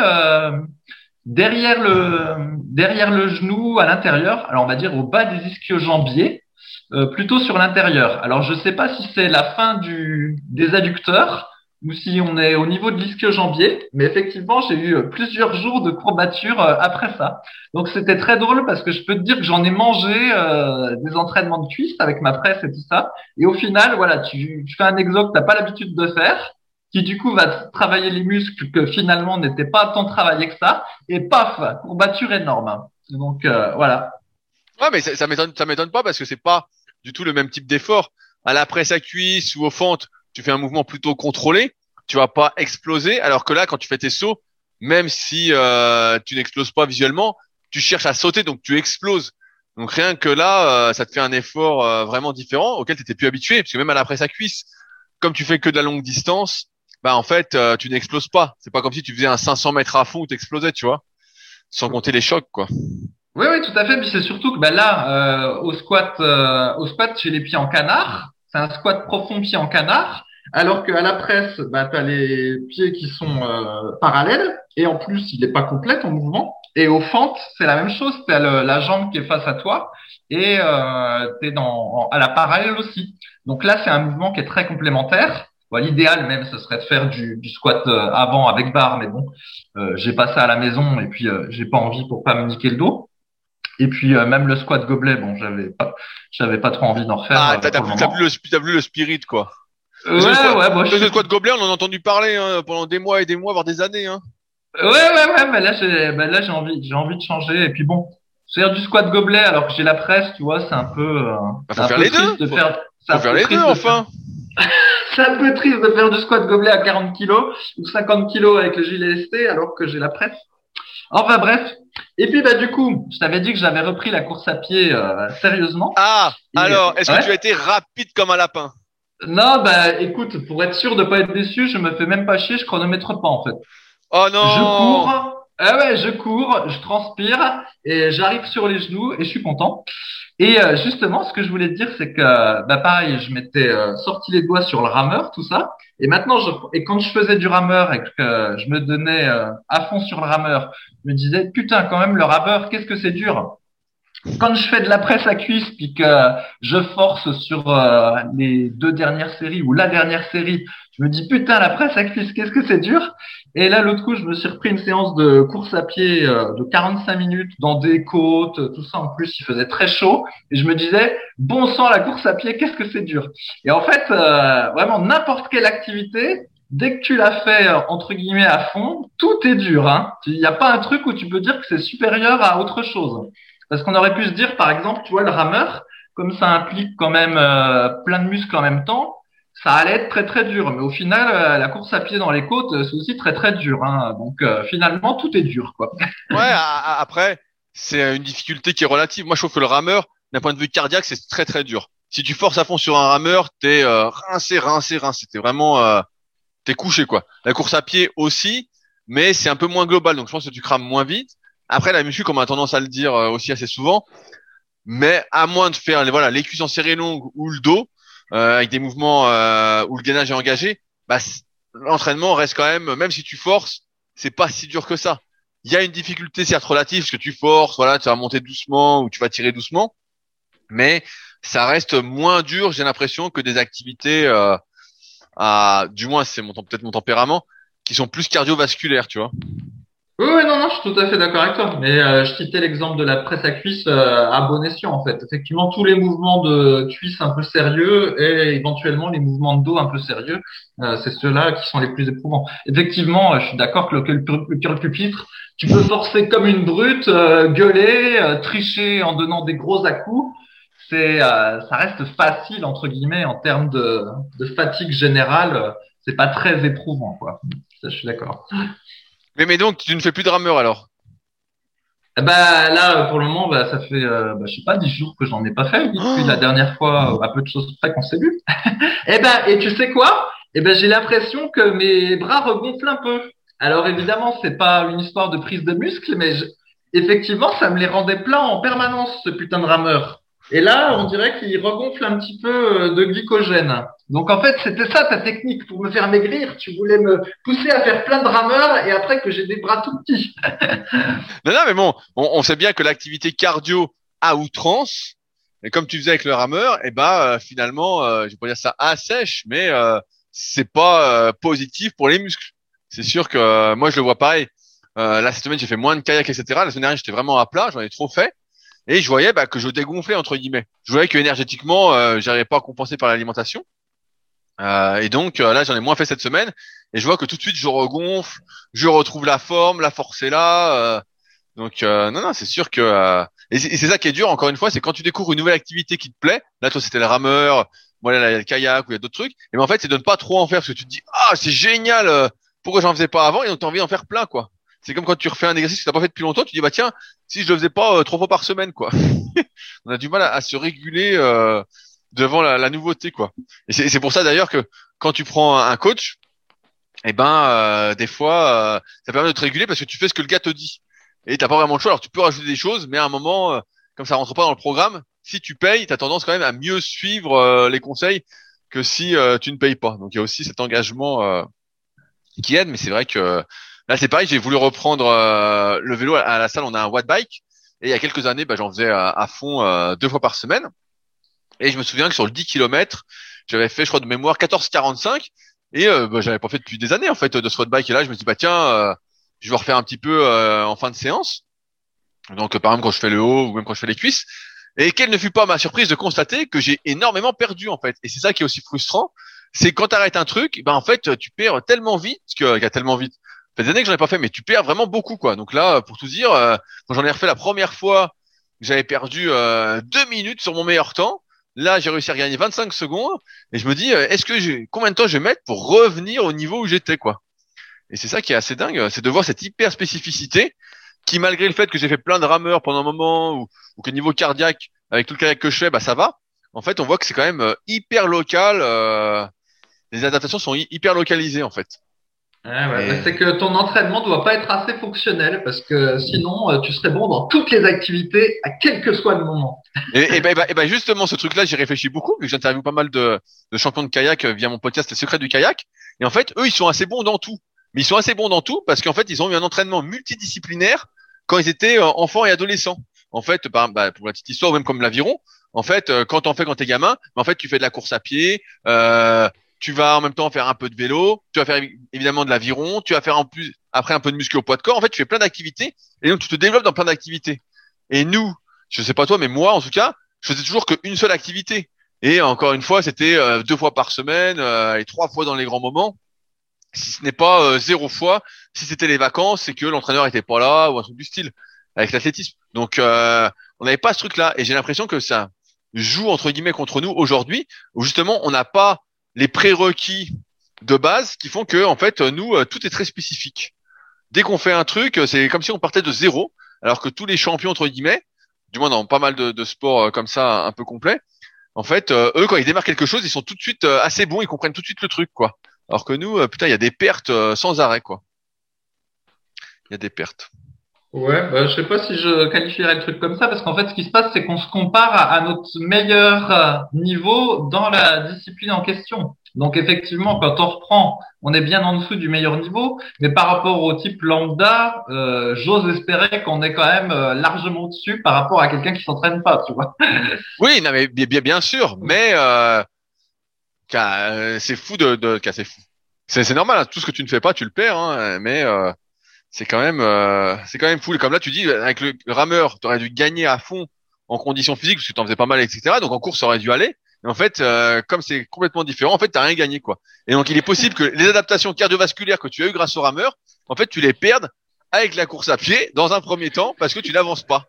derrière le derrière le genou, à l'intérieur. Alors, on va dire au bas des ischio-jambiers, plutôt sur l'intérieur. Alors, je ne sais pas si c'est la fin du des adducteurs ou si on est au niveau de l'ischio-jambier. Mais effectivement, j'ai eu plusieurs jours de courbatures après ça. Donc c'était très drôle parce que je peux te dire que j'en ai mangé des entraînements de cuisse avec ma presse et tout ça. Et au final, voilà, tu, tu fais un exo que t'as pas l'habitude de faire qui du coup va travailler les muscles que finalement n'étaient pas tant travaillés que ça, et paf, courbature énorme. Donc euh, voilà. Ouais, mais ça, ça m'étonne, ça m'étonne pas parce que c'est pas du tout le même type d'effort. À la presse à cuisse ou au fente, tu fais un mouvement plutôt contrôlé, tu vas pas exploser, alors que là, quand tu fais tes sauts, même si euh, tu n'exploses pas visuellement, tu cherches à sauter, donc tu exploses. Donc rien que là, euh, ça te fait un effort vraiment différent auquel tu étais plus habitué, parce que même à la presse à cuisse, comme tu fais que de la longue distance, bah en fait, tu n'exploses pas. C'est pas comme si tu faisais un 500 mètres à fond où explosais, tu vois sans compter les chocs, quoi. Oui, oui, tout à fait. Puis c'est surtout que bah, là, euh, au squat, euh, au squat, j'ai les pieds en canard. C'est un squat profond pied en canard. Alors qu'à la presse, bah, tu as les pieds qui sont euh, parallèles et en plus, il n'est pas complet ton mouvement. Et au fente, c'est la même chose. Tu as la jambe qui est face à toi et euh, tu es dans, à la parallèle aussi. Donc là, c'est un mouvement qui est très complémentaire. L'idéal même, ce serait de faire du, du squat euh, avant avec barre, mais bon, euh, j'ai pas ça à la maison et puis euh, j'ai pas envie pour pas me niquer le dos. Et puis euh, même le squat gobelet, bon, j'avais pas, j'avais pas trop envie d'en refaire. Ah, t'as plus, le, le spirit, quoi. Ouais, ouais, moi, le squat gobelet, on en a entendu parler hein, pendant des mois et des mois, voire des années. Hein. Ouais, ouais, ouais, mais là, j'ai, bah, là, j'ai envie, j'ai envie de changer. Et puis bon, faire du squat gobelet alors que j'ai la presse, tu vois, c'est un peu. Euh, bah, faut faire les deux. De faire, faut faire les deux, enfin. c'est un peu triste de faire du squat gobelet à 40 kilos ou 50 kilos avec le gilet ST alors que j'ai la presse. Enfin bref. Et puis bah du coup, je t'avais dit que j'avais repris la course à pied euh, sérieusement. Ah, alors, est-ce que tu as été rapide comme un lapin? Non, bah écoute, pour être sûr de pas être déçu, je me fais même pas chier, je chronomètre pas en fait. Oh non Je cours, ah ouais, je cours, je transpire et j'arrive sur les genoux et je suis content. Et euh, justement, ce que je voulais te dire, c'est que, bah pareil, je m'étais euh, sorti les doigts sur le rameur, tout ça. Et maintenant, je, et quand je faisais du rameur et que je me donnais euh, à fond sur le rameur, je me disais, putain, quand même, le rameur, qu'est-ce que c'est dur. Quand je fais de la presse à cuisse, puis que je force sur les deux dernières séries ou la dernière série, je me dis, putain, la presse à cuisse, qu'est-ce que c'est dur. Et là, l'autre coup, je me suis repris une séance de course à pied euh, de 45 minutes dans des côtes, tout ça. En plus, il faisait très chaud. Et je me disais, bon sang, la course à pied, qu'est-ce que c'est dur. Et en fait, euh, vraiment, n'importe quelle activité, dès que tu l'as fait, euh, entre guillemets, à fond, tout est dur. Hein. Il n'y a pas un truc où tu peux dire que c'est supérieur à autre chose. Parce qu'on aurait pu se dire, par exemple, tu vois, le rameur, comme ça implique quand même plein de muscles en même temps, ça allait être très très dur. Mais au final, euh, la course à pied dans les côtes, c'est aussi très très dur. Hein. Donc euh, finalement, tout est dur, quoi. ouais. Après, c'est une difficulté qui est relative. Moi, je trouve que le rameur, d'un point de vue cardiaque, c'est très très dur. Si tu forces à fond sur un rameur, t'es euh, rincé, rincé, rincé. T'es vraiment, euh, t'es couché, quoi. La course à pied aussi, mais c'est un peu moins global. Donc je pense que tu crames moins vite. Après, la muscu, comme on a tendance à le dire aussi assez souvent, mais à moins de faire voilà les cuisses en série longue ou le dos, euh, avec des mouvements euh, où le gainage est engagé, bah, l'entraînement reste quand même, même si tu forces, c'est pas si dur que ça. Il y a une difficulté certes relative, parce que tu forces, voilà, tu vas monter doucement ou tu vas tirer doucement, mais ça reste moins dur, j'ai l'impression, que des activités, euh, à, du moins c'est peut-être mon tempérament, qui sont plus cardiovasculaires, tu vois. Oui, oui, non, non, je suis tout à fait d'accord avec toi. Mais euh, je citais l'exemple de la presse à cuisse euh, à bon escient, en fait. Effectivement, tous les mouvements de cuisse un peu sérieux et éventuellement les mouvements de dos un peu sérieux, euh, c'est ceux-là qui sont les plus éprouvants. Effectivement, je suis d'accord que le, le, pupitre, tu peux forcer comme une brute, gueuler, tricher en donnant des gros à-coups. C'est, ça reste facile entre guillemets en termes de, de fatigue générale. c'est pas très éprouvant, quoi. Ça, je suis d'accord. Mais, mais donc, tu ne fais plus de rameur alors? Bah là pour le moment bah ça fait euh, bah, je sais pas dix jours que j'en ai pas fait depuis oh la dernière fois à peu de choses près qu'on s'est vu. et eh ben et tu sais quoi? Et eh ben j'ai l'impression que mes bras regonflent un peu. Alors évidemment c'est pas une histoire de prise de muscle mais effectivement ça me les rendait pleins en permanence ce putain de rameur. Et là, on dirait qu'il regonfle un petit peu euh, de glycogène. Donc en fait, c'était ça ta technique pour me faire maigrir. Tu voulais me pousser à faire plein de rameurs et après que j'ai des bras tout petits. non, non, mais bon, on, sait bien que l'activité cardio à outrance, et comme tu faisais avec le rameur, eh ben euh, finalement, euh, je vais pas dire ça assèche, mais euh, c'est pas positif pour les muscles. C'est sûr que moi je le vois pareil. là cette semaine j'ai fait moins de kayak etc. La semaine dernière j'étais vraiment à plat, j'en ai trop fait et je voyais bah, que je dégonflais entre guillemets. Je voyais que énergétiquement euh, j'arrivais pas à compenser par l'alimentation. Euh, et donc là j'en ai moins fait cette semaine et je vois que tout de suite je regonfle, je retrouve la forme, la force est là. donc non non c'est sûr que et c'est ça qui est dur, encore une fois, c'est quand tu découvres une nouvelle activité qui te plaît. Là, toi, c'était le rameur. Moi, là, il y a le kayak ou il y a d'autres trucs. Et ben, en fait, c'est de ne pas trop en faire parce que tu te dis, ah, c'est génial. Euh, pourquoi j'en faisais pas avant? Et donc, t'as envie d'en faire plein, quoi. C'est comme quand tu refais un exercice que t'as pas fait depuis longtemps, tu dis, bah, tiens, si je le faisais pas euh, trois fois par semaine, quoi. On a du mal à, se réguler, euh, devant la, nouveauté, quoi. Et c'est pour ça, d'ailleurs, que quand tu prends un coach, eh ben, des fois, ça permet de te réguler parce que tu fais ce que le gars te dit et t'as pas vraiment le choix. Alors tu peux rajouter des choses, mais à un moment, euh, comme ça rentre pas dans le programme, si tu payes, tu as tendance quand même à mieux suivre euh, les conseils que si euh, tu ne payes pas. Donc il y a aussi cet engagement qui aide, mais c'est vrai que là c'est pareil, j'ai voulu reprendre le vélo à, la salle, on a un watt bike, et il y a quelques années, bah, j'en faisais à, fond deux fois par semaine. Et je me souviens que sur le 10 km, j'avais fait, je crois, de mémoire 14,45 et bah, j'avais pas fait depuis des années en fait de ce watt bike. Et là, je me dis bah tiens, je vais refaire un petit peu euh, en fin de séance. Donc par exemple quand je fais le haut ou même quand je fais les cuisses. Et quelle ne fut pas ma surprise de constater que j'ai énormément perdu en fait. Et c'est ça qui est aussi frustrant, c'est quand tu arrêtes un truc, ben en fait tu perds tellement vite que y a tellement vite. Fait des années que j'en ai pas fait, mais tu perds vraiment beaucoup quoi. Donc là, pour tout dire, euh, quand j'en ai refait la première fois, j'avais perdu euh, deux minutes sur mon meilleur temps. Là, j'ai réussi à gagner 25 secondes et je me dis, est-ce que j'ai combien de temps je vais mettre pour revenir au niveau où j'étais quoi? Et c'est ça qui est assez dingue, c'est de voir cette hyper spécificité qui, malgré le fait que j'ai fait plein de rameurs pendant un moment ou, ou que niveau cardiaque, avec tout le kayak que je fais, bah ça va. En fait, on voit que c'est quand même euh, hyper local. Euh, les adaptations sont hyper localisées en fait. Ouais, C'est que ton entraînement doit pas être assez fonctionnel parce que sinon euh, tu serais bon dans toutes les activités à quel que soit le moment. et, et, ben, et ben justement ce truc-là j'y réfléchis beaucoup vu que j'interviewe pas mal de, de champions de kayak via mon podcast Les secrets du kayak et en fait eux ils sont assez bons dans tout mais ils sont assez bons dans tout parce qu'en fait, ils ont eu un entraînement multidisciplinaire quand ils étaient euh, enfants et adolescents. En fait, bah, pour la petite histoire, même comme l'aviron, en fait, euh, quand on fait quand t'es gamin, bah, en fait, tu fais de la course à pied, euh, tu vas en même temps faire un peu de vélo, tu vas faire évidemment de l'aviron, tu vas faire en plus après un peu de muscu au poids de corps. En fait, tu fais plein d'activités et donc tu te développes dans plein d'activités. Et nous, je sais pas toi, mais moi en tout cas, je faisais toujours qu'une seule activité. Et encore une fois, c'était deux fois par semaine et trois fois dans les grands moments si ce n'est pas euh, zéro fois, si c'était les vacances, c'est que l'entraîneur était pas là ou un truc du style avec l'athlétisme. Donc euh, on n'avait pas ce truc-là et j'ai l'impression que ça joue entre guillemets contre nous aujourd'hui où justement on n'a pas les prérequis de base qui font que en fait nous euh, tout est très spécifique. Dès qu'on fait un truc, c'est comme si on partait de zéro, alors que tous les champions entre guillemets, du moins dans pas mal de, sports comme ça un peu complets, en fait eux quand ils démarrent quelque chose, ils sont tout de suite assez bons, ils comprennent tout de suite le truc quoi. Alors que nous, euh, putain, il y a des pertes euh, sans arrêt, quoi. Il y a des pertes. Ouais, bah, je sais pas si je qualifierais le truc comme ça, parce qu'en fait, ce qui se passe, c'est qu'on se compare à, notre meilleur euh, niveau dans la discipline en question. Donc effectivement, quand on reprend, on est bien en dessous du meilleur niveau, mais par rapport au type lambda, j'ose espérer qu'on est quand même largement au-dessus par rapport à quelqu'un qui s'entraîne pas, tu vois. Oui, non, mais bien, bien sûr, mais euh, euh, c'est fou de, de c'est fou. C'est normal, hein. tout ce que tu ne fais pas, tu le perds, hein, mais euh, c'est quand même euh, c'est quand même fou. Comme là, tu dis avec le, rameur, tu aurais dû gagner à fond en conditions physiques parce que tu en faisais pas mal, etc. Donc en course, ça aurait dû aller. Et en fait, comme c'est complètement différent, en fait, t'as rien gagné, quoi. Et donc, il est possible que les adaptations cardiovasculaires que tu as eues grâce au rameur, en fait, tu les perdes avec la course à pied dans un premier temps parce que tu n'avances pas.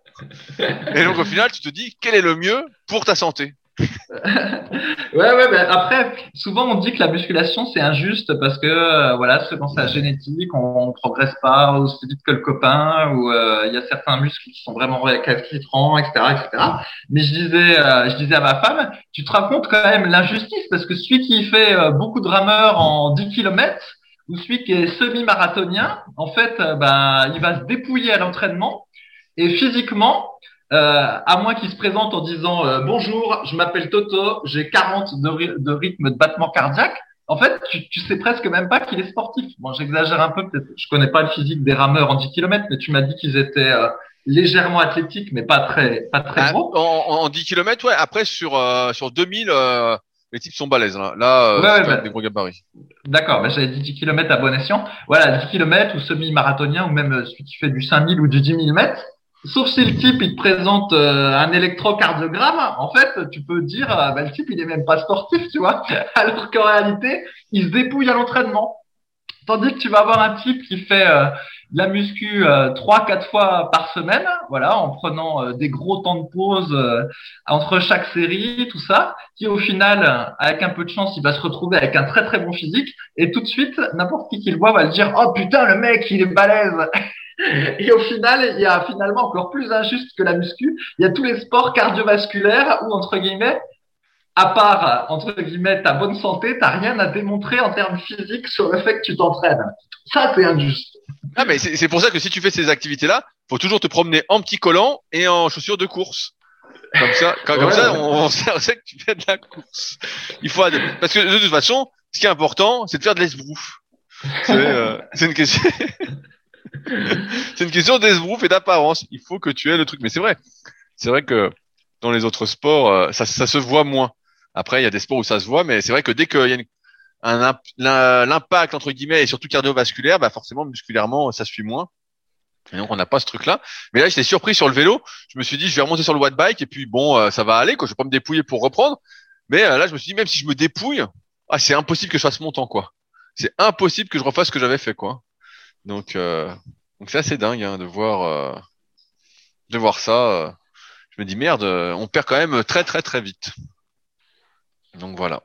Et donc, au final, tu te dis quel est le mieux pour ta santé? Ouais, ouais, ben après, souvent on dit que la musculation c'est injuste parce que euh, voilà, selon sa génétique, on, on, progresse pas aussi vite que le copain, ou euh, il y a certains muscles qui sont vraiment récalcitrants, etc., etc. Mais je disais, euh, je disais à ma femme, tu te rends compte quand même l'injustice parce que celui qui fait beaucoup de rameurs en 10 km ou celui qui est semi-marathonien, en fait, ben il va se dépouiller à l'entraînement et physiquement, euh, à moins qu'il se présente en disant euh, bonjour, je m'appelle Toto, j'ai 40 de, de, rythme de battement cardiaque. En fait, tu, tu sais presque même pas qu'il est sportif. Bon, j'exagère un peu, peut-être. Je connais pas le physique des rameurs en 10 km, mais tu m'as dit qu'ils étaient euh, légèrement athlétiques, mais pas très, pas très ah, gros. En, en, 10 km, ouais. Après, sur sur 2000, les types sont balèzes. Là, là Ouais, c'est bah- des gros gabarits. D'accord, bah, j'avais dit 10 km à bon escient. Voilà, 10 km ou semi-marathonien ou même euh, celui qui fait du 5000 ou du 10 000 mètres. Sauf si le type il te présente euh, un électrocardiogramme, en fait, tu peux dire euh, bah, le type il est même pas sportif, tu vois. Alors qu'en réalité, il se dépouille à l'entraînement. Tandis que tu vas avoir un type qui fait euh, la muscu euh, trois, quatre fois par semaine, voilà, en prenant euh, des gros temps de pause entre chaque série, tout ça, qui au final, avec un peu de chance, il va se retrouver avec un très très bon physique, et tout de suite, n'importe qui qui le voit va le dire, oh putain, le mec, il est balèze. Et au final, il y a finalement encore plus injuste que la muscu, il y a tous les sports cardiovasculaires où, entre guillemets, à part, entre guillemets, ta bonne santé, t'as rien à démontrer en termes physiques sur le fait que tu t'entraînes. Ça, c'est injuste. Ah, mais c'est pour ça que si tu fais ces activités-là, faut toujours te promener en petit collant et en chaussures de course. Comme ça, comme, ça, on, on sait, on sait que tu fais de la course. Il faut parce que de toute façon, ce qui est important, c'est de faire de l'esbrouf. C'est euh, une question. c'est une question d'esbrouf et d'apparence. Il faut que tu aies le truc. Mais c'est vrai. C'est vrai que dans les autres sports, euh, ça, ça se voit moins. Après, il y a des sports où ça se voit, mais c'est vrai que dès qu'il y a un imp- l'im- l'impact entre guillemets et surtout cardiovasculaire, bah forcément musculairement ça suit moins. Et donc on n'a pas ce truc-là. Mais là j'étais surpris sur le vélo. Je me suis dit je vais remonter sur le watt bike et puis bon euh, ça va aller quoi. Je vais pas me dépouiller pour reprendre. Mais euh, là je me suis dit même si je me dépouille, ah c'est impossible que je fasse mon temps quoi. C'est impossible que je refasse ce que j'avais fait quoi. Donc euh, donc c'est assez dingue hein, de voir euh, de voir ça. Je me dis merde, on perd quand même très très très vite. Donc voilà.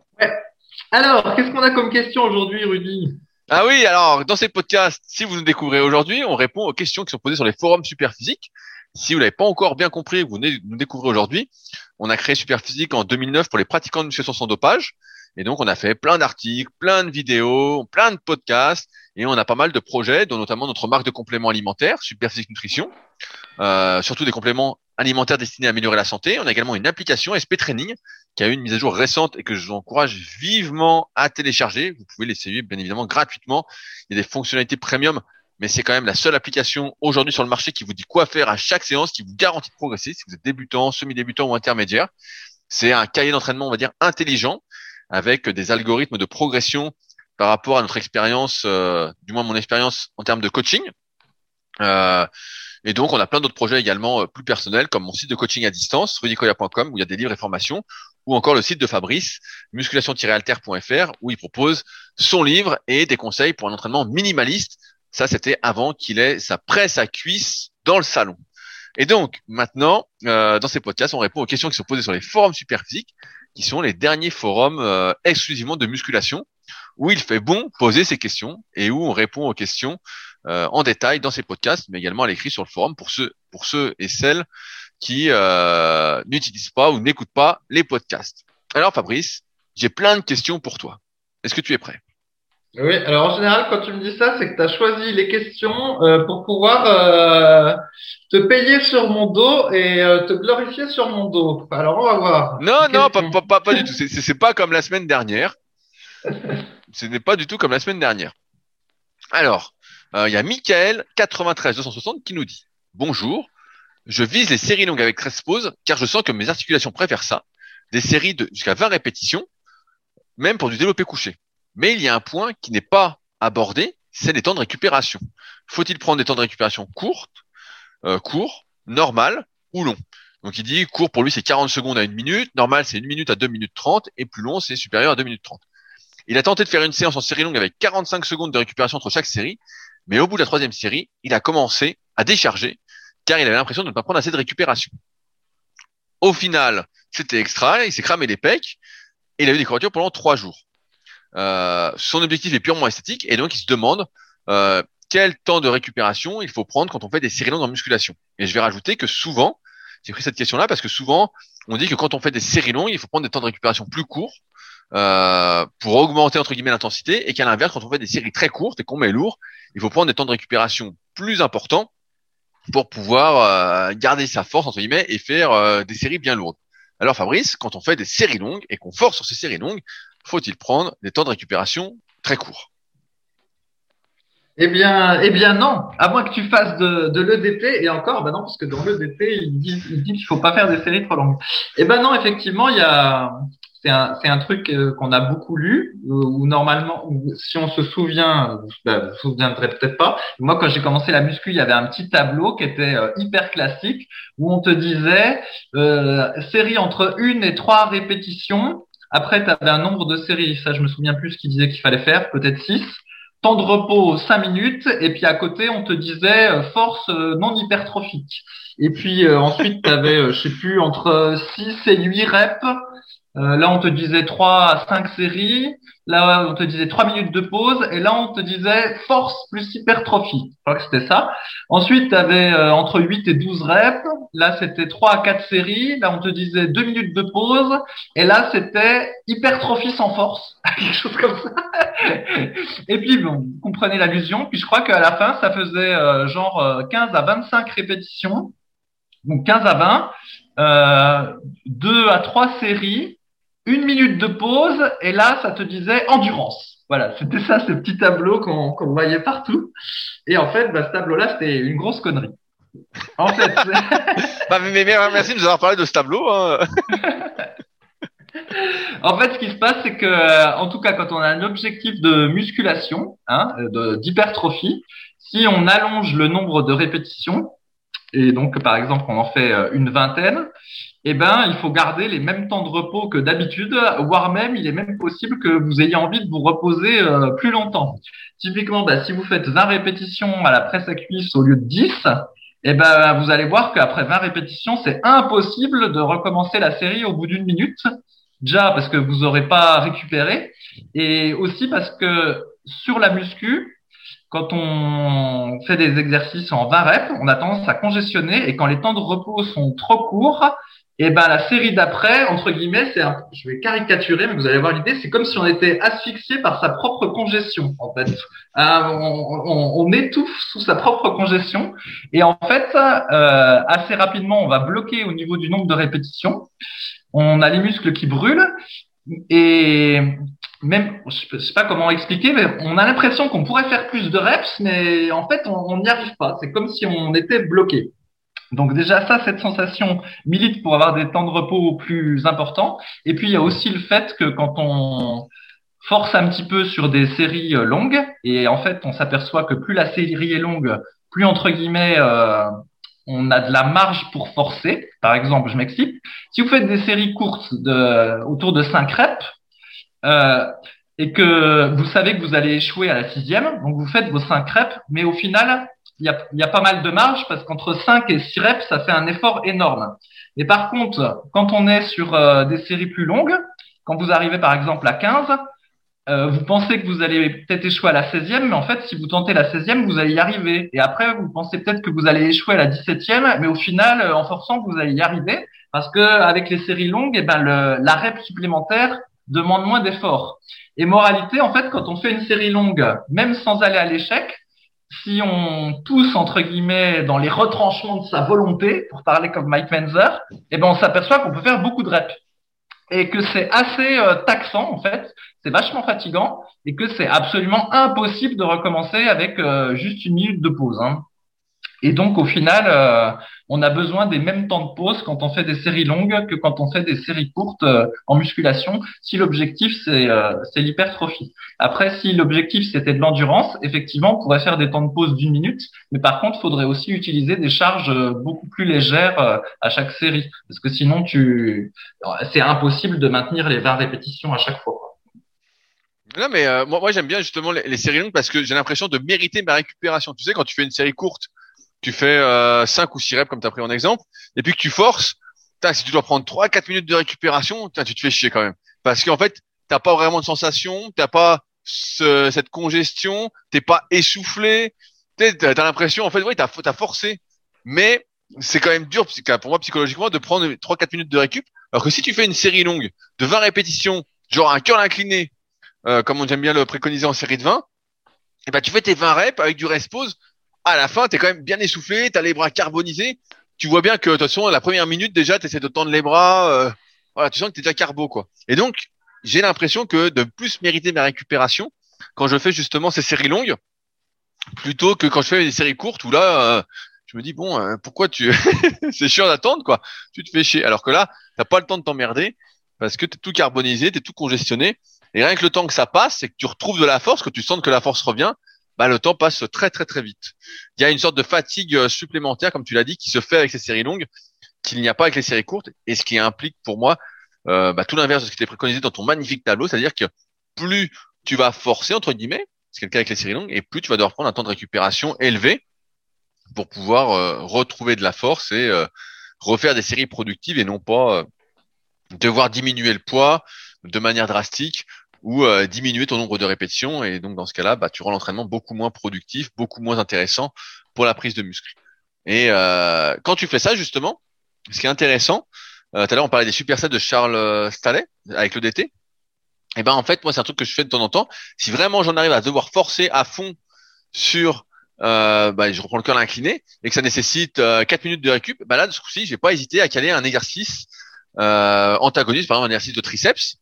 Alors, qu'est-ce qu'on a comme question aujourd'hui, Rudy? Ah oui, alors dans ces podcasts, si vous nous découvrez aujourd'hui, on répond aux questions qui sont posées sur les forums Superphysique. Si vous l'avez pas encore bien compris, vous venez de nous découvrir aujourd'hui. On a créé Superphysique en 2009 pour les pratiquants de musculation sans dopage. Et donc, on a fait plein d'articles, plein de vidéos, plein de podcasts, et on a pas mal de projets, dont notamment notre marque de compléments alimentaires, Superphysique Nutrition, euh, surtout des compléments alimentaires destinés à améliorer la santé. On a également une application SP Training qui a eu une mise à jour récente et que je vous encourage vivement à télécharger. Vous pouvez l'essayer bien évidemment gratuitement. Il y a des fonctionnalités premium, mais c'est quand même la seule application aujourd'hui sur le marché qui vous dit quoi faire à chaque séance, qui vous garantit de progresser si vous êtes débutant, semi-débutant ou intermédiaire. C'est un cahier d'entraînement, on va dire, intelligent, avec des algorithmes de progression par rapport à notre expérience, euh, du moins mon expérience en termes de coaching. Euh, et donc, on a plein d'autres projets également euh, plus personnels, comme mon site de coaching à distance, rudicoya.com, où il y a des livres et formations, ou encore le site de Fabrice, musculation-alter.fr, où il propose son livre et des conseils pour un entraînement minimaliste. Ça, c'était avant qu'il ait sa presse à cuisse dans le salon. Et donc, maintenant, euh, dans ces podcasts, on répond aux questions qui sont posées sur les forums Superphysique, qui sont les derniers forums euh, exclusivement de musculation, où il fait bon poser ces questions et où on répond aux questions euh, en détail dans ces podcasts, mais également à l'écrit sur le forum pour ceux, pour ceux et celles qui euh, n'utilisent pas ou n'écoutent pas les podcasts. Alors Fabrice, j'ai plein de questions pour toi. Est-ce que tu es prêt? Oui, alors en général, quand tu me dis ça, c'est que tu as choisi les questions euh, pour pouvoir euh, te payer sur mon dos et euh, te glorifier sur mon dos. Alors on va voir. Non, non, pas, pas, pas, pas du tout. C'est- pas comme la semaine dernière. Ce n'est pas du tout comme la semaine dernière. Alors, il y a Michael 93 260 qui nous dit Bonjour, je vise les séries longues avec 13 pauses car je sens que mes articulations préfèrent ça. Des séries de jusqu'à 20 répétitions, même pour du développé couché. Mais il y a un point qui n'est pas abordé, c'est les temps de récupération. Faut-il prendre des temps de récupération courtes, euh, courts, normal ou longs? Donc il dit court pour lui c'est 40 secondes à une minute, normal c'est une minute à 2 minutes 30 et plus long c'est supérieur à 2 minutes 30. Il a tenté de faire une séance en série longue avec 45 secondes de récupération entre chaque série, mais au bout de la troisième série, il a commencé à décharger car il avait l'impression de ne pas prendre assez de récupération. Au final, c'était extra, il s'est cramé les pecs et il a eu des courbatures pendant trois jours. Euh, son objectif est purement esthétique et donc il se demande euh, quel temps de récupération il faut prendre quand on fait des séries longues en musculation. Et je vais rajouter que souvent, j'ai pris cette question-là parce que souvent, on dit que quand on fait des séries longues, il faut prendre des temps de récupération plus courts euh, pour augmenter entre guillemets l'intensité, et qu'à l'inverse, quand on fait des séries très courtes et qu'on met lourd, il faut prendre des temps de récupération plus importants pour pouvoir euh, garder sa force entre guillemets et faire euh, des séries bien lourdes. Alors Fabrice, quand on fait des séries longues et qu'on force sur ces séries longues, faut-il prendre des temps de récupération très courts? Eh bien, eh bien non, à moins que tu fasses de, de et encore, bah non, parce que dans l'EDT, il dit, il dit qu'il faut pas faire des séries trop longues. Eh ben non, effectivement, il y a, c'est un, c'est un truc euh, qu'on a beaucoup lu, où, normalement, si on se souvient, ben, vous vous souviendrez peut-être pas. Moi, quand j'ai commencé la muscu, il y avait un petit tableau qui était euh, hyper classique, où on te disait euh, série entre une et trois répétitions. Après, tu avais un nombre de séries, ça je me souviens plus ce qu'il disait qu'il fallait faire, peut-être six. Temps de repos 5 minutes, et puis à côté, on te disait euh, force non hypertrophique. Et puis ensuite, tu avais, je sais plus, entre 6 et 8 reps euh, là, on te disait 3 à 5 séries. Là, on te disait 3 minutes de pause. Et là, on te disait force plus hypertrophie. Je crois que c'était ça. Ensuite, tu avais euh, entre 8 et 12 reps. Là, c'était 3 à 4 séries. Là, on te disait 2 minutes de pause. Et là, c'était hypertrophie sans force. Quelque chose comme ça. et puis, bon, vous comprenez l'allusion. Puis, je crois qu'à la fin, ça faisait euh, genre 15 à 25 répétitions. Donc, 15 à 20. Euh, 2 à 3 séries une minute de pause, et là, ça te disait endurance. Voilà, c'était ça, ce petit tableau qu'on voyait partout. Et en fait, bah, ce tableau-là, c'était une grosse connerie. En fait, bah, mais, merci de nous avoir parlé de ce tableau. Hein. en fait, ce qui se passe, c'est que, en tout cas, quand on a un objectif de musculation, hein, d'hypertrophie, si on allonge le nombre de répétitions, et donc, par exemple, on en fait euh, une vingtaine, eh ben, il faut garder les mêmes temps de repos que d'habitude, voire même, il est même possible que vous ayez envie de vous reposer euh, plus longtemps. Typiquement, bah, si vous faites 20 répétitions à la presse à cuisse au lieu de 10, eh ben, vous allez voir qu'après 20 répétitions, c'est impossible de recommencer la série au bout d'une minute. Déjà parce que vous n'aurez pas récupéré et aussi parce que sur la muscu, quand on fait des exercices en 20 reps, on a tendance à congestionner et quand les temps de repos sont trop courts, et ben la série d'après, entre guillemets, c'est un, je vais caricaturer, mais vous allez voir l'idée, c'est comme si on était asphyxié par sa propre congestion, en fait. On, on, étouffe sous sa propre congestion, et en fait, euh, assez rapidement, on va bloquer au niveau du nombre de répétitions. On a les muscles qui brûlent, et même, je sais pas comment expliquer, mais on a l'impression qu'on pourrait faire plus de reps, mais en fait, on n'y arrive pas. C'est comme si on était bloqué. Donc déjà ça, cette sensation milite pour avoir des temps de repos plus importants. Et puis il y a aussi le fait que quand on force un petit peu sur des séries euh, longues, et en fait on s'aperçoit que plus la série est longue, plus entre guillemets euh, on a de la marge pour forcer. Par exemple, je m'explique. Si vous faites des séries courtes de autour de 5 reps, euh, et que vous savez que vous allez échouer à la sixième, donc vous faites vos 5 reps, mais au final, il y a, y a, pas mal de marge parce qu'entre 5 et 6 reps, ça fait un effort énorme. Et par contre, quand on est sur euh, des séries plus longues, quand vous arrivez par exemple à 15, euh, vous pensez que vous allez peut-être échouer à la 16e, mais en fait, si vous tentez la 16e, vous allez y arriver. Et après, vous pensez peut-être que vous allez échouer à la 17e, mais au final, euh, en forçant, vous allez y arriver parce que avec les séries longues, eh ben, le, la rep supplémentaire demande moins d'efforts. Et moralité, en fait, quand on fait une série longue, même sans aller à l'échec, si on tousse entre guillemets dans les retranchements de sa volonté, pour parler comme Mike Menzer, eh ben on s'aperçoit qu'on peut faire beaucoup de reps et que c'est assez euh, taxant en fait, c'est vachement fatigant et que c'est absolument impossible de recommencer avec euh, juste une minute de pause. Hein. Et donc, au final, euh, on a besoin des mêmes temps de pause quand on fait des séries longues que quand on fait des séries courtes euh, en musculation, si l'objectif, c'est euh, l'hypertrophie. Après, si l'objectif, c'était de l'endurance, effectivement, on pourrait faire des temps de pause d'une minute, mais par contre, il faudrait aussi utiliser des charges beaucoup plus légères à chaque série, parce que sinon, tu c'est impossible de maintenir les 20 répétitions à chaque fois. Non, mais moi, moi j'aime bien justement les, séries longues parce que j'ai l'impression de mériter ma récupération. Tu sais, quand tu fais une série courte, tu fais euh, 5 ou 6 reps comme tu as pris en exemple, et puis que tu forces, si tu dois prendre 3-4 minutes de récupération, tu te fais chier quand même. Parce qu'en fait, t'as pas vraiment de sensation, t'as pas ce, cette congestion, t'es pas essoufflé, t'as as, l'impression, en fait, oui, t'as as forcé, mais c'est quand même dur pour moi psychologiquement de prendre 3-4 minutes de récup. Alors que si tu fais une série longue de 20 répétitions, genre un curl incliné, euh, comme on aime bien le préconiser en série de 20, et eh ben tu fais tes 20 reps avec du rest pause à la fin, tu es quand même bien essoufflé, tu as les bras carbonisés. Tu vois bien que de toute façon, la première minute déjà, tu essaies de tendre les bras. Euh, voilà, tu sens que tu es déjà carbo. quoi. Et donc, j'ai l'impression que de plus mériter ma récupération quand je fais justement ces séries longues, plutôt que quand je fais des séries courtes où là, euh, je me dis, bon, euh, pourquoi tu... c'est chiant d'attendre, quoi. Tu te fais chier. Alors que là, t'as pas le temps de t'emmerder. parce que tu es tout carbonisé, tu es tout congestionné. Et rien que le temps que ça passe et que tu retrouves de la force, que tu sens que la force revient, bah, le temps passe très très très vite. Il y a une sorte de fatigue euh, supplémentaire, comme tu l'as dit, qui se fait avec ces séries longues, qu'il n'y a pas avec les séries courtes, et ce qui implique pour moi euh, bah, tout l'inverse de ce qui était préconisé dans ton magnifique tableau, c'est-à-dire que plus tu vas forcer entre guillemets, c'est le cas avec les séries longues, et plus tu vas devoir prendre un temps de récupération élevé pour pouvoir euh, retrouver de la force et refaire des séries productives et non pas devoir diminuer le poids de manière drastique ou euh, diminuer ton nombre de répétitions. Et donc dans ce cas-là, bah, tu rends l'entraînement beaucoup moins productif, beaucoup moins intéressant pour la prise de muscle. Et euh, quand tu fais ça, justement, ce qui est intéressant, euh, tout à l'heure on parlait des supersets de Charles euh, Stallet avec le DT. Et ben en fait, moi c'est un truc que je fais de temps en temps. Si vraiment j'en arrive à devoir forcer à fond sur euh, bah, je reprends le cœur incliné et que ça nécessite euh, 4 minutes de récup, bah là de ce coup-ci, je vais pas hésiter à caler un exercice antagoniste, par exemple un exercice de triceps,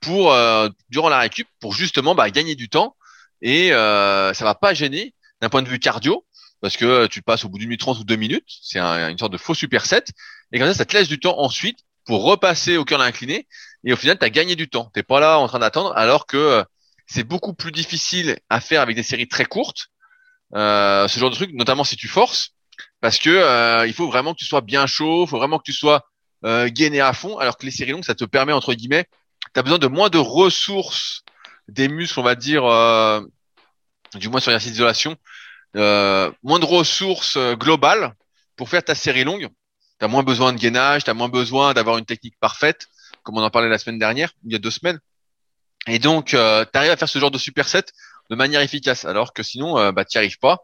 pour euh, durant la récup, pour justement bah, gagner du temps. Et euh, ça va pas gêner d'un point de vue cardio parce que tu passes au bout d'une minute trente ou deux minutes, c'est une sorte de faux superset et comme ça, ça te laisse du temps ensuite pour repasser au cœur incliné. Et au final, tu as gagné du temps. T'es pas là en train d'attendre alors que euh, c'est beaucoup plus difficile à faire avec des séries très courtes, euh, ce genre de truc, notamment si tu forces, parce que euh, il faut vraiment que tu sois bien chaud, il faut vraiment que tu sois euh, gainé à fond, alors que les séries longues, ça te permet, entre guillemets, tu as besoin de moins de ressources des muscles, on va dire, euh, du moins sur l'exercice d'isolation, euh, moins de ressources euh, globales pour faire ta série longue. Tu as moins besoin de gainage, tu as moins besoin d'avoir une technique parfaite, comme on en parlait la semaine dernière, il y a deux semaines. Et donc, euh, tu arrives à faire ce genre de superset de manière efficace, alors que sinon, bah, tu n'y arrives pas.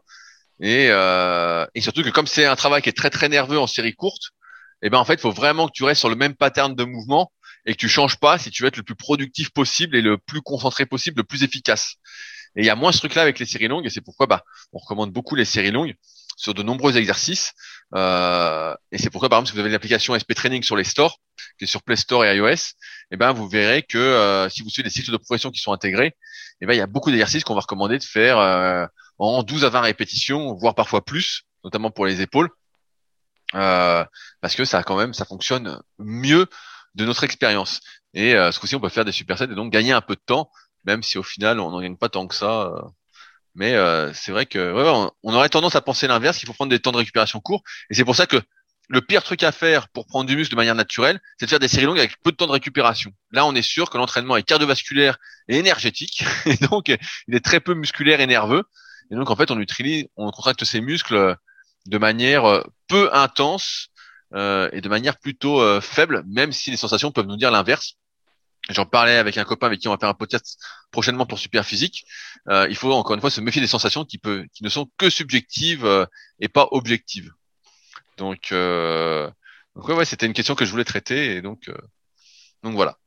Et, et surtout que comme c'est un travail qui est très très nerveux en série courte, et eh ben en fait, il faut vraiment que tu restes sur le même pattern de mouvement et que tu changes pas si tu veux être le plus productif possible et le plus concentré possible, le plus efficace. Et il y a moins ce truc-là avec les séries longues et c'est pourquoi bah on recommande beaucoup les séries longues sur de nombreux exercices. Euh, et c'est pourquoi par exemple si vous avez l'application SP Training sur les stores, qui est sur Play Store et iOS, eh ben vous verrez que euh, si vous suivez des cycles de progression qui sont intégrés, eh ben il y a beaucoup d'exercices qu'on va recommander de faire euh, en 12 à 20 répétitions, voire parfois plus, notamment pour les épaules. Euh, parce que ça quand même ça fonctionne mieux de notre expérience. Et euh, ce coup-ci, on peut faire des supersets et donc gagner un peu de temps, même si au final, on n'en gagne pas tant que ça. Euh. mais euh, c'est vrai que ouais, on, aurait tendance à penser l'inverse, il faut prendre des temps de récupération courts. Et c'est pour ça que le pire truc à faire pour prendre du muscle de manière naturelle, c'est de faire des séries longues avec peu de temps de récupération. Là, on est sûr que l'entraînement est cardiovasculaire et énergétique, et donc il est très peu musculaire et nerveux. Et donc en fait, on utilise, on contracte ses muscles de manière peu intense euh, et de manière plutôt euh, faible, même si les sensations peuvent nous dire l'inverse. J'en parlais avec un copain avec qui on va faire un podcast prochainement pour Super Physique. Euh, il faut encore une fois se méfier des sensations qui, peut, qui ne sont que subjectives et pas objectives. Donc, donc c'était une question que je voulais traiter et donc, donc voilà.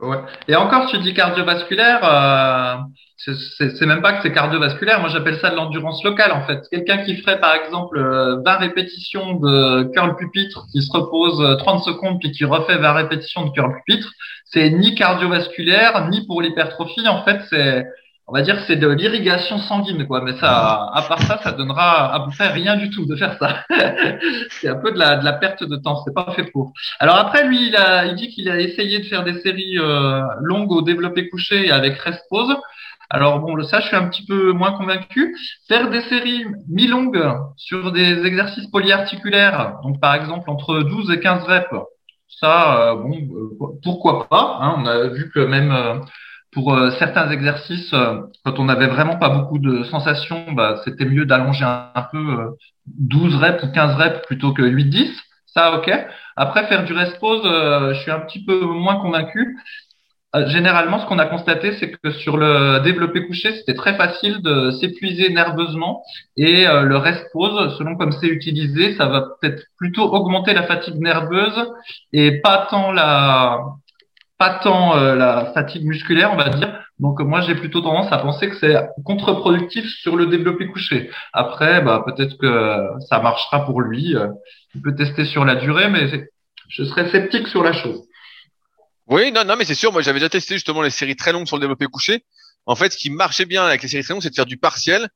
Ouais. Et encore, tu dis cardiovasculaire, euh, c'est même pas que c'est cardiovasculaire, moi j'appelle ça de l'endurance locale en fait. Quelqu'un qui ferait par exemple 20 euh, répétitions de curl pupitre, qui se repose 30 euh, secondes puis qui refait 20 répétitions de curl pupitre, c'est ni cardiovasculaire ni pour l'hypertrophie, en fait c'est on va dire c'est de l'irrigation sanguine quoi mais ça à part ça ça donnera à peu près rien du tout de faire ça c'est un peu de la de la perte de temps c'est pas fait pour alors après lui il a il dit qu'il a essayé de faire des séries euh, longues au développé couché avec rest pause alors bon, ça, je suis un petit peu moins convaincu. Faire des séries mi-longues sur des exercices polyarticulaires, donc par exemple entre 12 et 15 reps, ça, euh, bon, euh, pourquoi pas. Hein, on a vu que même pour euh, certains exercices, euh, quand on n'avait vraiment pas beaucoup de sensations, bah, c'était mieux d'allonger un, peu 12 euh, reps ou 15 reps plutôt que 8-10. Ça, ok. Après, faire du rest pause, je suis un petit peu moins convaincu. Généralement, ce qu'on a constaté, c'est que sur le développé couché, c'était très facile de s'épuiser nerveusement et le rest pause, selon comme c'est utilisé, ça va peut-être plutôt augmenter la fatigue nerveuse et pas tant la, pas tant euh, la fatigue musculaire, on va dire. Donc moi j'ai plutôt tendance à penser que c'est contre-productif sur le développé couché. Après, bah, peut-être que ça marchera pour lui. Euh, il peut tester sur la durée, mais je serais sceptique sur la chose. Oui, non, non, mais c'est sûr. Moi, j'avais déjà testé justement les séries très longues sur le développé couché. En fait, ce qui marchait bien avec les séries très longues, c'est de faire du partiel.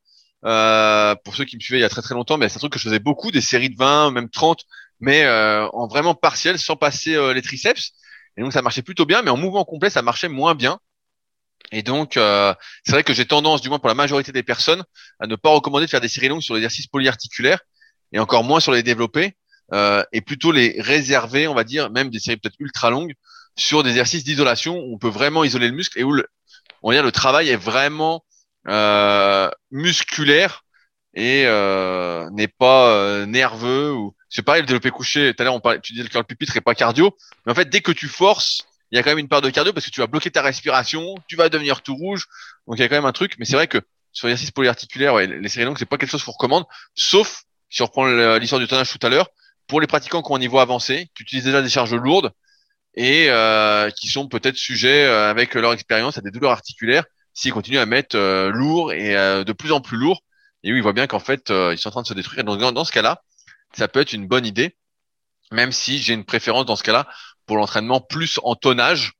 Euh, pour ceux qui me suivaient il y a très très longtemps, mais c'est un truc que je faisais beaucoup, des séries de 20, même 30, mais en vraiment partiel, sans passer les triceps. Et donc ça marchait plutôt bien, mais en mouvement complet, ça marchait moins bien. Et donc, euh, c'est vrai que j'ai tendance, du moins pour la majorité des personnes, à ne pas recommander de faire des séries longues sur l'exercice polyarticulaire et encore moins sur les développés, euh, et plutôt les réserver, on va dire, même des séries peut-être ultra longues, sur des exercices d'isolation où on peut vraiment isoler le muscle et où le, on va dire, le travail est vraiment euh, musculaire et euh, n'est pas euh, nerveux ou c'est pareil le développé couché tout à l'heure on parlait tu disais que le pupitre est pas cardio mais en fait dès que tu forces il y a quand même une part de cardio parce que tu vas bloquer ta respiration tu vas devenir tout rouge donc il y a quand même un truc mais c'est vrai que sur l'exercice polyarticulaire ouais, les séries longues c'est pas quelque chose qu'on recommande sauf si on reprend l'histoire du tonnage tout à l'heure pour les pratiquants qui ont un niveau avancé qui utilisent déjà des charges lourdes et euh, qui sont peut-être sujets euh, avec leur expérience à des douleurs articulaires s'ils continuent à mettre euh, lourd et de plus en plus lourd et oui, il voit bien qu'en fait, euh, ils sont en train de se détruire. Donc, dans, ce cas-là, ça peut être une bonne idée, même si j'ai une préférence dans ce cas-là pour l'entraînement plus en tonnage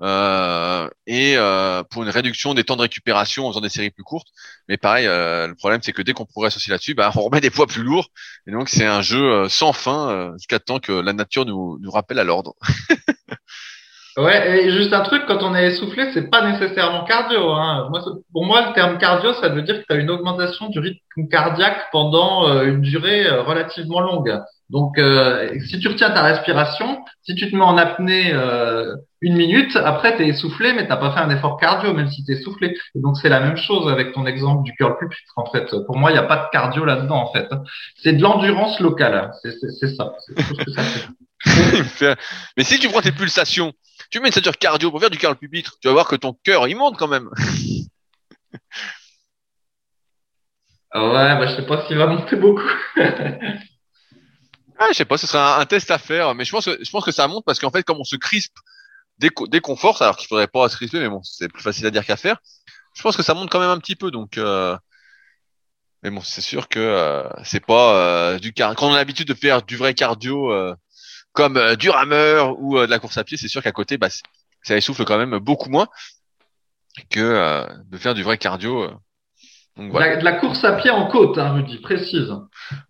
euh, et euh, pour une réduction des temps de récupération en faisant des séries plus courtes. Mais pareil, le problème, c'est que dès qu'on progresse aussi là-dessus, bah, on remet des poids plus lourds. Et donc, c'est un jeu sans fin jusqu'à temps que la nature nous, nous rappelle à l'ordre. Ouais, et juste un truc, quand on est essoufflé, c'est pas nécessairement cardio. Hein. Moi, pour moi, le terme cardio, ça veut dire que tu as une augmentation du rythme cardiaque pendant euh, une durée euh, relativement longue. Donc, euh, si tu retiens ta respiration, si tu te mets en apnée une minute, après, tu es essoufflé, mais t'as pas fait un effort cardio, même si tu es essoufflé. Et donc, c'est la même chose avec ton exemple du curl pupitre, en fait. Pour moi, il n'y a pas de cardio là-dedans, en fait. C'est de l'endurance locale. C'est ça. C'est ça mais si tu prends tes pulsations, tu mets une ceinture cardio pour faire du carl pupitre, tu vas voir que ton cœur, il monte quand même. Ah ouais, bah, je sais pas s'il va monter beaucoup. ah, je sais pas, ce sera un, test à faire, mais je pense que, je pense que ça monte parce qu'en fait, comme on se crispe dès, qu'on force, alors qu'il faudrait pas se crisper, mais bon, c'est plus facile à dire qu'à faire. Je pense que ça monte quand même un petit peu, donc, euh... mais bon, c'est sûr que euh, c'est pas euh, du car. Quand on a l'habitude de faire du vrai cardio, euh, comme euh, du rameur ou euh, de la course à pied, c'est sûr qu'à côté, bah, ça essouffle quand même beaucoup moins que euh, de faire du vrai cardio. Donc, voilà. de la course à pied en côte, hein, Rudy, précise.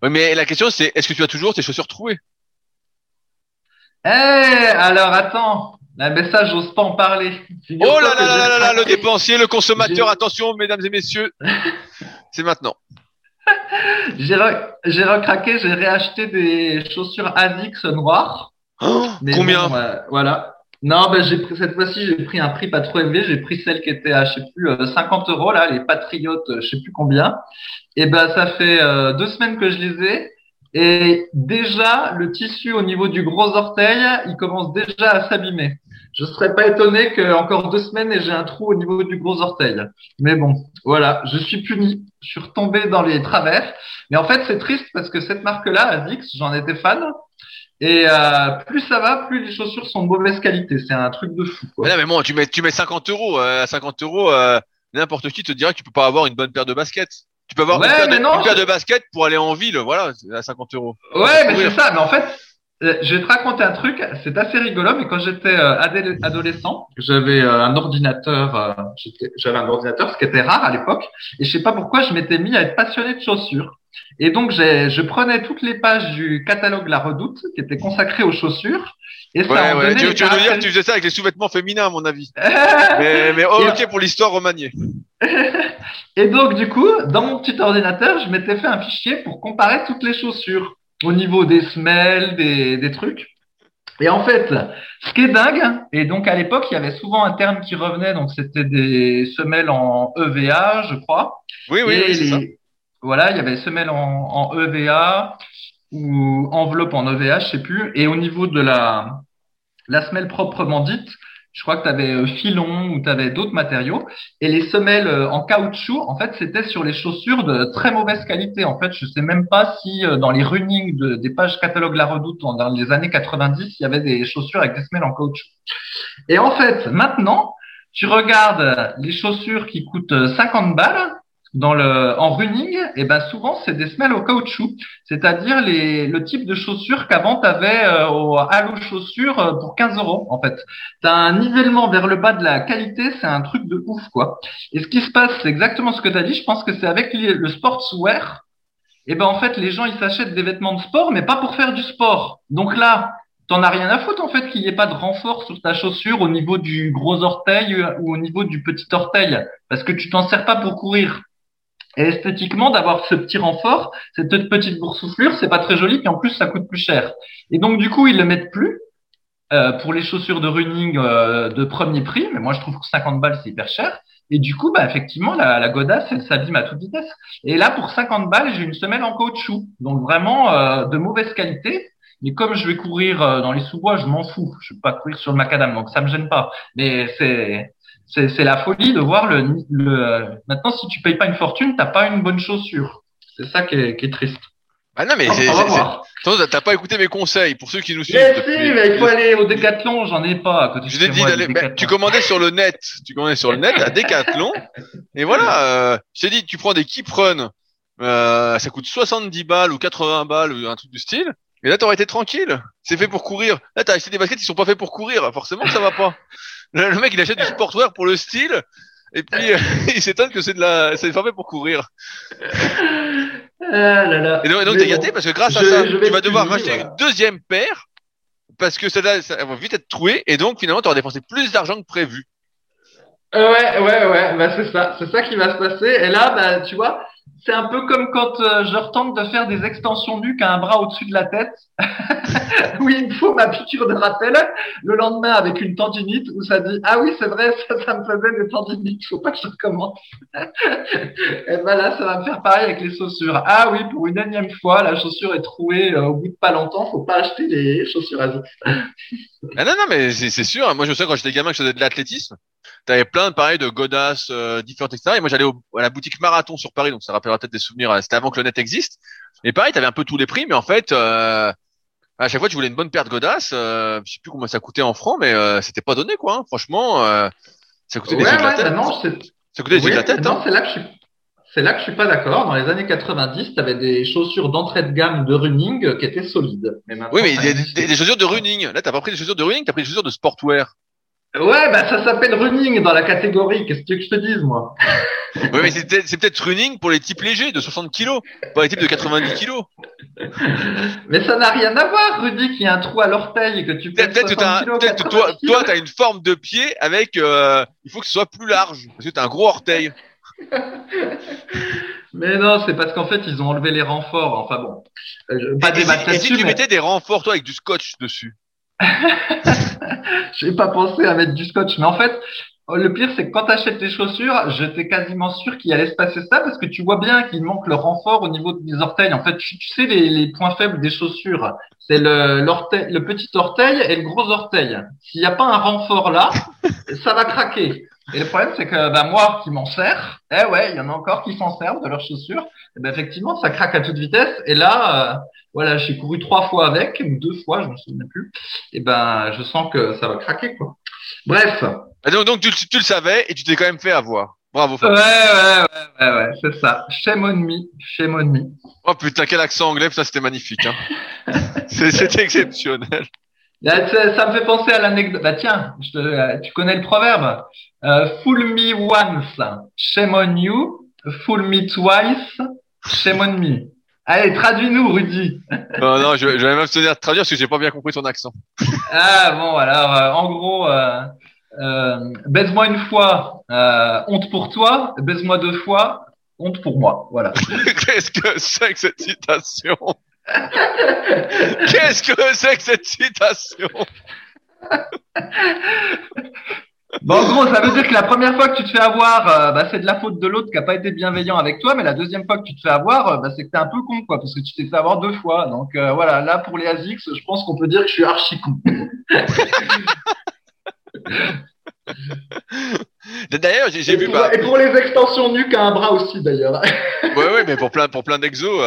Oui, mais la question c'est, est-ce que tu as toujours tes chaussures trouées? Eh, alors attends, ah, mais ça, j'ose pas en parler. Oh là là là là là, le dépensier, le consommateur, attention, mesdames et messieurs, c'est maintenant j'ai recraqué, j'ai réacheté des chaussures Asics noires. Oh, combien Voilà. Non, ben j'ai pris cette fois-ci, j'ai pris un prix pas trop élevé. J'ai pris celles qui étaient à je sais plus 50 euh, euros là, les Patriotes, je sais plus combien. Et ben ça fait euh, deux semaines que je les ai. Et déjà, le tissu au niveau du gros orteil, il commence déjà à s'abîmer. Je serais pas étonné que encore deux semaines et j'ai un trou au niveau du gros orteil. Mais bon, voilà, je suis puni. Je suis retombé dans les travers. Mais en fait, c'est triste parce que cette marque-là, Azix, j'en étais fan. Et euh, plus ça va, plus les chaussures sont de mauvaise qualité. C'est un truc de fou. Mais non, bon, tu mets, tu mets 50 euros. Euh, à 50 euros, euh, n'importe qui te dira que tu peux pas avoir une bonne paire de baskets. Tu peux avoir une, paire de, une paire de baskets pour aller en ville, voilà, à 50 euros. Ouais, mais c'est ça. Mais en fait, euh, je vais te raconter un truc, c'est assez rigolo, mais quand j'étais euh, adolescent, j'avais euh, un ordinateur, j'avais un ordinateur, ce qui était rare à l'époque, et je sais pas pourquoi je m'étais mis à être passionné de chaussures. Et donc je prenais toutes les pages du catalogue La Redoute, qui était consacré aux chaussures, et ça ouais, ouais. Tu, veux dire que tu faisais ça avec les sous-vêtements féminins, à mon avis. mais, mais oh, ok pour l'histoire remaniée. et donc, du coup, dans mon petit ordinateur, je m'étais fait un fichier pour comparer toutes les chaussures au niveau des semelles, des, des trucs. Et en fait, ce qui est dingue, et donc à l'époque, il y avait souvent un terme qui revenait, donc c'était des semelles en EVA, je crois. Oui, oui, oui ça. Voilà, il y avait semelles en, en EVA ou enveloppe en EVA, je sais plus. Et au niveau de la, la semelle proprement dite, je crois que tu avais euh, filon ou tu avais d'autres matériaux. Et les semelles euh, en caoutchouc, en fait, c'était sur les chaussures de très mauvaise qualité. En fait, je sais même pas si euh, dans les runnings de, des pages catalogue La Redoute dans les années 90, il y avait des chaussures avec des semelles en caoutchouc. Et en fait, maintenant, tu regardes les chaussures qui coûtent 50 balles, dans le en running, et eh ben souvent c'est des semelles au caoutchouc, c'est-à-dire les le type de chaussures qu'avant tu avais euh, au halo chaussures euh, pour 15 euros en fait. Tu as un nivellement vers le bas de la qualité, c'est un truc de ouf quoi. Et ce qui se passe, c'est exactement ce que tu as dit, je pense que c'est avec le sportswear, et eh ben en fait les gens ils s'achètent des vêtements de sport mais pas pour faire du sport. Donc là, t'en as rien à foutre en fait qu'il n'y ait pas de renfort sur ta chaussure au niveau du gros orteil ou au niveau du petit orteil, parce que tu t'en sers pas pour courir. Et esthétiquement, d'avoir ce petit renfort, cette petite boursouflure, c'est pas très joli, puis en plus, ça coûte plus cher. Et donc, du coup, ils le mettent plus euh, pour les chaussures de running euh, de premier prix, mais moi, je trouve que 50 balles, c'est hyper cher. Et du coup, bah, effectivement, la, la godasse, elle s'abîme à toute vitesse. Et là, pour 50 balles, j'ai une semelle en caoutchouc, donc vraiment euh, de mauvaise qualité. Mais comme je vais courir dans les sous-bois, je m'en fous. Je vais pas courir sur le macadam, donc ça me gêne pas. Mais c'est c'est la folie de voir le, le. Maintenant, si tu payes pas une fortune, t'as pas une bonne chaussure. C'est ça qui est, qui est, triste. Ah non mais c'est. T'as pas écouté mes conseils pour ceux qui nous suivent. Mais si, mais il faut aller au Décathlon, j'en ai pas. À côté je t'ai dit d'aller. tu commandais sur le net, tu commandais sur le net à Décathlon, et voilà. Euh, je t'ai dit, tu prends des keep run, euh, ça coûte 70 balles ou 80 balles ou un truc du style. Et là, t'aurais été tranquille. C'est fait pour courir. Là, t'as acheté des baskets qui sont pas faits pour courir. Forcément, ça va pas. Le, mec, il achète du sportwear pour le style, et puis il s'étonne que c'est de la, c'est fait pour courir. Ah là là. Et donc, donc t'es gâté parce que grâce à ça, tu vas devoir racheter une deuxième paire parce que ça, ça va vite être troué et donc finalement tu auras dépensé plus d'argent que prévu. Ouais, ouais, ouais, bah c'est ça, c'est ça qui va se passer. Et là, bah tu vois, c'est un peu comme quand euh, je retente de faire des extensions nuques à un bras au-dessus de la tête. oui, il me faut ma piqûre de rappel le lendemain avec une tendinite où ça dit ah oui c'est vrai ça ça me faisait des tendinites, faut pas que je recommence. Et ben là ça va me faire pareil avec les chaussures. Ah oui pour une énième fois la chaussure est trouée euh, au bout de pas longtemps, faut pas acheter les chaussures à vie. ah non non mais c'est sûr. Moi je sais quand j'étais gamin que je faisais de l'athlétisme T'avais plein de pareil de godasses euh, différentes etc. Et moi j'allais à la boutique Marathon sur Paris, donc ça rappellera peut-être des souvenirs. Euh, c'était avant que le net existe. Et pareil, t'avais un peu tous les prix, mais en fait, euh, à chaque fois tu voulais une bonne paire de godasses. Euh, je sais plus comment ça coûtait en francs, mais euh, c'était pas donné quoi. Hein. Franchement, ça coûtait des ouais, de la tête. non, ça coûtait des de la tête. Non, c'est là que je suis. C'est là que je suis pas d'accord. Dans les années 90, tu avais des chaussures d'entrée de gamme de running qui étaient solides. Mais oui, mais des, des, des, chaussures de running. Là, t'as pas pris des chaussures de running, t'as pris des chaussures de sportwear. Ouais, bah ça s'appelle running dans la catégorie. Qu'est-ce que tu veux que je te dise, moi? Oui, mais c'est peut-être running pour les types légers de 60 kilos, pas les types de 90 kilos. Mais ça n'a rien à voir, Rudy, qui a un trou à l'orteil que tu peux. Peut-être que toi, toi, t'as une forme de pied avec. Euh, il faut que ce soit plus large parce que t'as un gros orteil. mais non, c'est parce qu'en fait ils ont enlevé les renforts. Enfin bon, euh, pas des et, et si tu mettais des renforts toi avec du scotch dessus? Je n'ai pas pensé à mettre du scotch, mais en fait, le pire, c'est que quand tu achètes tes chaussures, j'étais quasiment sûr qu'il allait se passer ça parce que tu vois bien qu'il manque le renfort au niveau des orteils. En fait, tu, sais les, points faibles des chaussures, c'est le petit orteil et le gros orteil. S'il n'y a pas un renfort là, ça va craquer. Et le problème, c'est que bah, moi qui m'en sers, eh ouais, il y en a encore qui s'en servent de leurs chaussures. Et ben, effectivement, ça craque à toute vitesse. Et là, euh, voilà, j'ai couru trois fois avec, ou deux fois, je me souviens plus. Et ben, je sens que ça va craquer, quoi. Bref. Donc, donc tu, tu, le savais et tu t'es quand même fait avoir. Bravo. Fab. Ouais, ouais, ouais, ouais, ouais c'est ça. Shame on me, shame on me. Oh putain, quel accent anglais, ça c'était magnifique. Hein. C'était exceptionnel. Ça, ça, me fait penser à l'anecdote. Bah tiens, je, euh, tu connais le proverbe. Euh, fool me once, shame on you. Fool me twice, shame on me. Allez, traduis-nous, Rudy. non, non, je, je vais m'abstenir de traduire parce que j'ai pas bien compris ton accent. ah bon, alors euh, en gros, euh, euh, baise-moi une fois, euh, honte pour toi. Baise-moi deux fois, honte pour moi. Voilà. Qu'est-ce que c'est que cette citation? Qu'est-ce que c'est que cette citation? Bon, en gros, ça veut dire que la première fois que tu te fais avoir, euh, bah, c'est de la faute de l'autre qui a pas été bienveillant avec toi, mais la deuxième fois que tu te fais avoir, euh, bah, c'est que t'es un peu con, quoi, parce que tu t'es fait avoir deux fois. Donc euh, voilà, là pour les ASICS, je pense qu'on peut dire que je suis archi con. D'ailleurs, j'ai vu. Pour, et pour les extensions nuques à un bras aussi, d'ailleurs. ouais, ouais, mais pour plein, pour plein d'exos.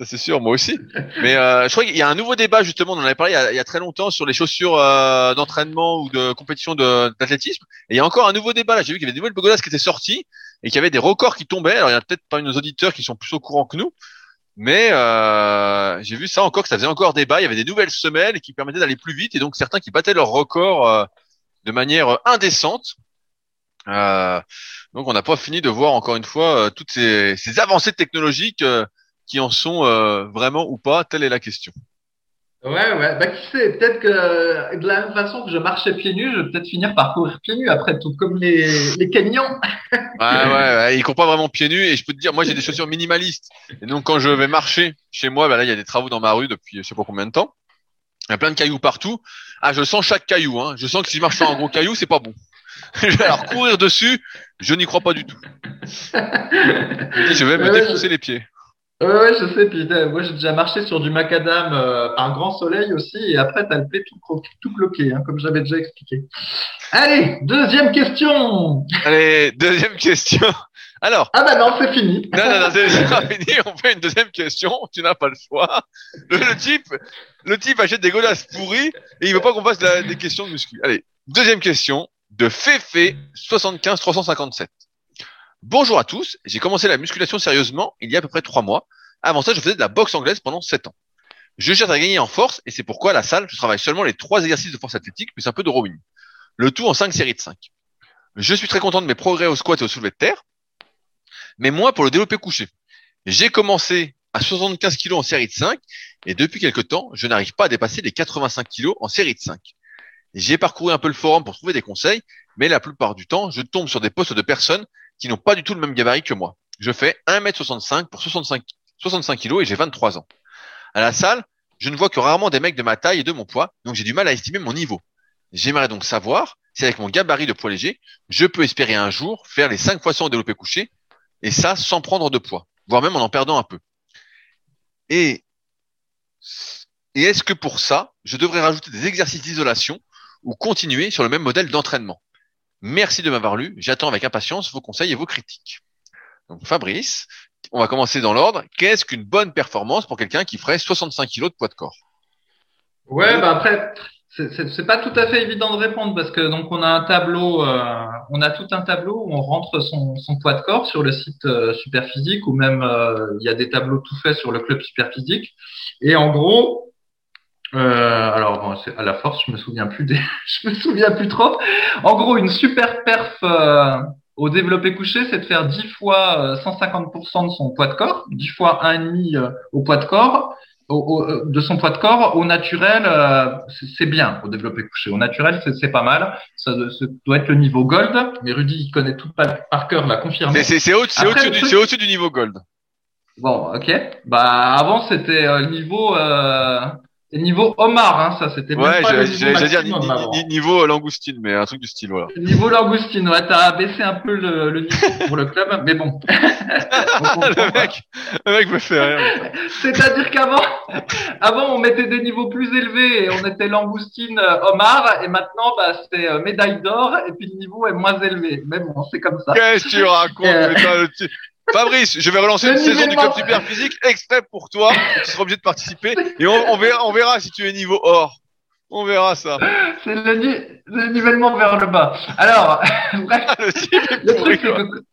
Euh... Ça c'est sûr, moi aussi. Mais euh, je crois qu'il y a un nouveau débat justement, on en avait parlé il y a, très longtemps sur les chaussures euh, d'entraînement ou de compétition d'athlétisme. Et il y a encore un nouveau débat là. J'ai vu qu'il y avait des nouvelles Bogodas qui étaient sorties et qu'il y avait des records qui tombaient. Alors il y a peut-être pas nos auditeurs qui sont plus au courant que nous, mais euh, j'ai vu ça encore que ça faisait encore débat. Il y avait des nouvelles semelles qui permettaient d'aller plus vite et donc certains qui battaient leurs records euh, de manière indécente. Euh, donc on n'a pas fini de voir encore une fois toutes ces, ces avancées technologiques qui en sont euh, vraiment ou pas Telle est la question. Ouais, ouais. Bah, qui sait, peut-être que de la même façon que je marchais pieds nus, je vais peut-être finir par courir pieds nus après tout, comme les, les camions. Ouais, ouais, ouais. Ils courent pas vraiment pieds nus et je peux te dire, moi j'ai des chaussures minimalistes. Et donc quand je vais marcher chez moi, bah là il y a des travaux dans ma rue depuis je sais pas combien de temps. Il y a plein de cailloux partout. Ah, je sens chaque caillou. Hein. Je sens que si je marche sur un gros caillou, c'est pas bon. Alors courir dessus, je n'y crois pas du tout. Je vais me défoncer les pieds. Ouais, je sais. Puis euh, moi, j'ai déjà marché sur du macadam euh, par grand soleil aussi, et après, t'as le pied tout, tout bloqué, hein, comme j'avais déjà expliqué. Allez, deuxième question. Allez, deuxième question. Alors, Ah bah non, c'est fini. non, non, non, c'est pas fini. On fait une deuxième question. Tu n'as pas le choix. Le, le type, le type achète des godasses pourries et il veut pas qu'on fasse la- des questions de muscu. Allez, deuxième question de Féfé 75 357. Bonjour à tous. J'ai commencé la musculation sérieusement il y a à peu près trois mois. Avant ça, je faisais de la boxe anglaise pendant sept ans. Je cherche à gagner en force et c'est pourquoi à la salle, je travaille seulement les trois exercices de force athlétique plus un peu de rowing. Le tout en cinq séries de 5. Je suis très content de mes progrès au squat et au soulevé de terre, mais moi pour le développé couché. J'ai commencé à 75 kg en série de 5 et depuis quelque temps, je n'arrive pas à dépasser les 85 kg en série de 5. J'ai parcouru un peu le forum pour trouver des conseils, mais la plupart du temps, je tombe sur des postes de personnes qui n'ont pas du tout le même gabarit que moi. Je fais 1m65 pour 65, 65 kg et j'ai 23 ans. À la salle, je ne vois que rarement des mecs de ma taille et de mon poids, donc j'ai du mal à estimer mon niveau. J'aimerais donc savoir si avec mon gabarit de poids léger, je peux espérer un jour faire les 5 fois 100 au développé couché, et ça sans prendre de poids, voire même en en perdant un peu. Et est-ce que pour ça, je devrais rajouter des exercices d'isolation ou continuer sur le même modèle d'entraînement? Merci de m'avoir lu, j'attends avec impatience vos conseils et vos critiques. Donc Fabrice, on va commencer dans l'ordre. Qu'est-ce qu'une bonne performance pour quelqu'un qui ferait 65 kg de poids de corps? Ouais, bah après, c'est- pas tout à fait évident de répondre parce que donc on a un tableau, euh, on a tout un tableau où on rentre son, son poids de corps sur le site euh, Superphysique ou même euh, il y a des tableaux tout faits sur le club Superphysique. Et en gros, euh, alors bon, c'est à la force, je me souviens plus des, je me souviens plus trop. En gros, une super perf euh, au développé couché, c'est de faire 10 fois euh, 150% de son poids de corps, 10 fois 1,5 euh, au poids de corps au, au, de son poids de corps au naturel, euh, c'est bien au développé couché. Au naturel, c'est pas mal. Ça, ça, doit être le niveau gold. Mais Rudy, il connaît tout par, par cœur, l'a confirmé. C'est au, au-dessus du, truc- c'est au-dessus du niveau gold. Bon, ok. Bah avant, c'était euh, niveau euh, niveau homard. Hein, ça, c'était Ouais, j'allais dire ni- niveau langoustine, mais un truc du style, voilà. Niveau langoustine, ouais, t'as baissé un peu le, le niveau pour le club, mais bon. Le mec, le mec me fait rire. C'est-à-dire qu'avant, avant, on mettait des niveaux plus élevés et on était langoustine, euh, homard, et maintenant, bah, c'est euh, médaille d'or, et puis le niveau est moins élevé. Mais bon, c'est comme ça. Qu'est-ce que tu racontes Euh. putain, le petit- Fabrice, je vais relancer une saison du club super physique exprès pour toi. Tu seras obligé de participer et on, on verra, on verra si tu es niveau or. On verra ça. C'est le, ni- le nivellement vers le bas. Alors, bref, Le est le pourri, truc,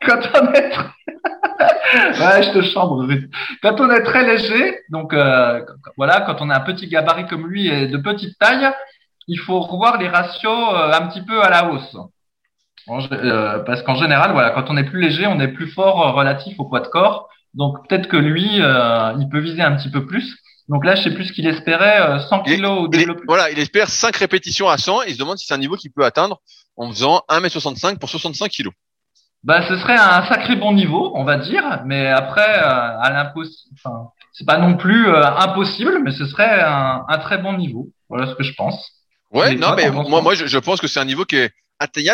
que quand on est très... ouais, je te chambre. Quand on est très léger, donc euh, voilà, quand on a un petit gabarit comme lui et de petite taille, il faut revoir les ratios euh, un petit peu à la hausse. Euh, parce qu'en général, voilà, quand on est plus léger, on est plus fort euh, relatif au poids de corps. Donc peut-être que lui, euh, il peut viser un petit peu plus. Donc là, je sais plus ce qu'il espérait, euh, 100 Il est- kilos au développé. voilà, il espère 5 répétitions à 100 et il se demande si c'est un niveau qu'il peut atteindre en faisant 1m65 pour 65 kg. Bah, ce serait un sacré bon niveau, on va dire, mais après, euh, à l'impossible, enfin, c'est pas non plus euh, impossible, mais ce serait un, un très bon niveau. Voilà ce que je pense. Ouais, non, mais moi, moi, je, je pense que c'est un niveau qui est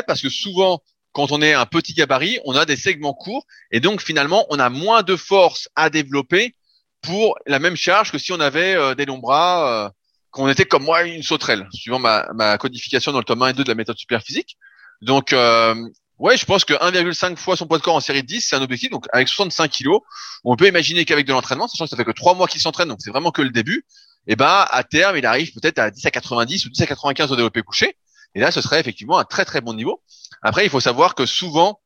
parce que souvent, quand on est un petit gabarit, on a des segments courts et donc finalement, on a moins de force à développer pour la même charge que si on avait euh, des longs bras, euh, qu'on était comme moi une sauterelle, suivant ma, ma codification dans le tome 1 et 2 de la méthode super physique. Donc, euh, ouais, je pense que 1,5 fois son poids de corps en série de 10, c'est un objectif. Donc, avec 65 kilos, on peut imaginer qu'avec de l'entraînement, sachant que ça fait que trois mois qu'il s'entraîne, donc c'est vraiment que le début, et ben, à terme, il arrive peut-être à 10 à 90 ou 10 à 95 au développé couché. Et là, ce serait effectivement un très très bon niveau. Après, il faut savoir que souvent,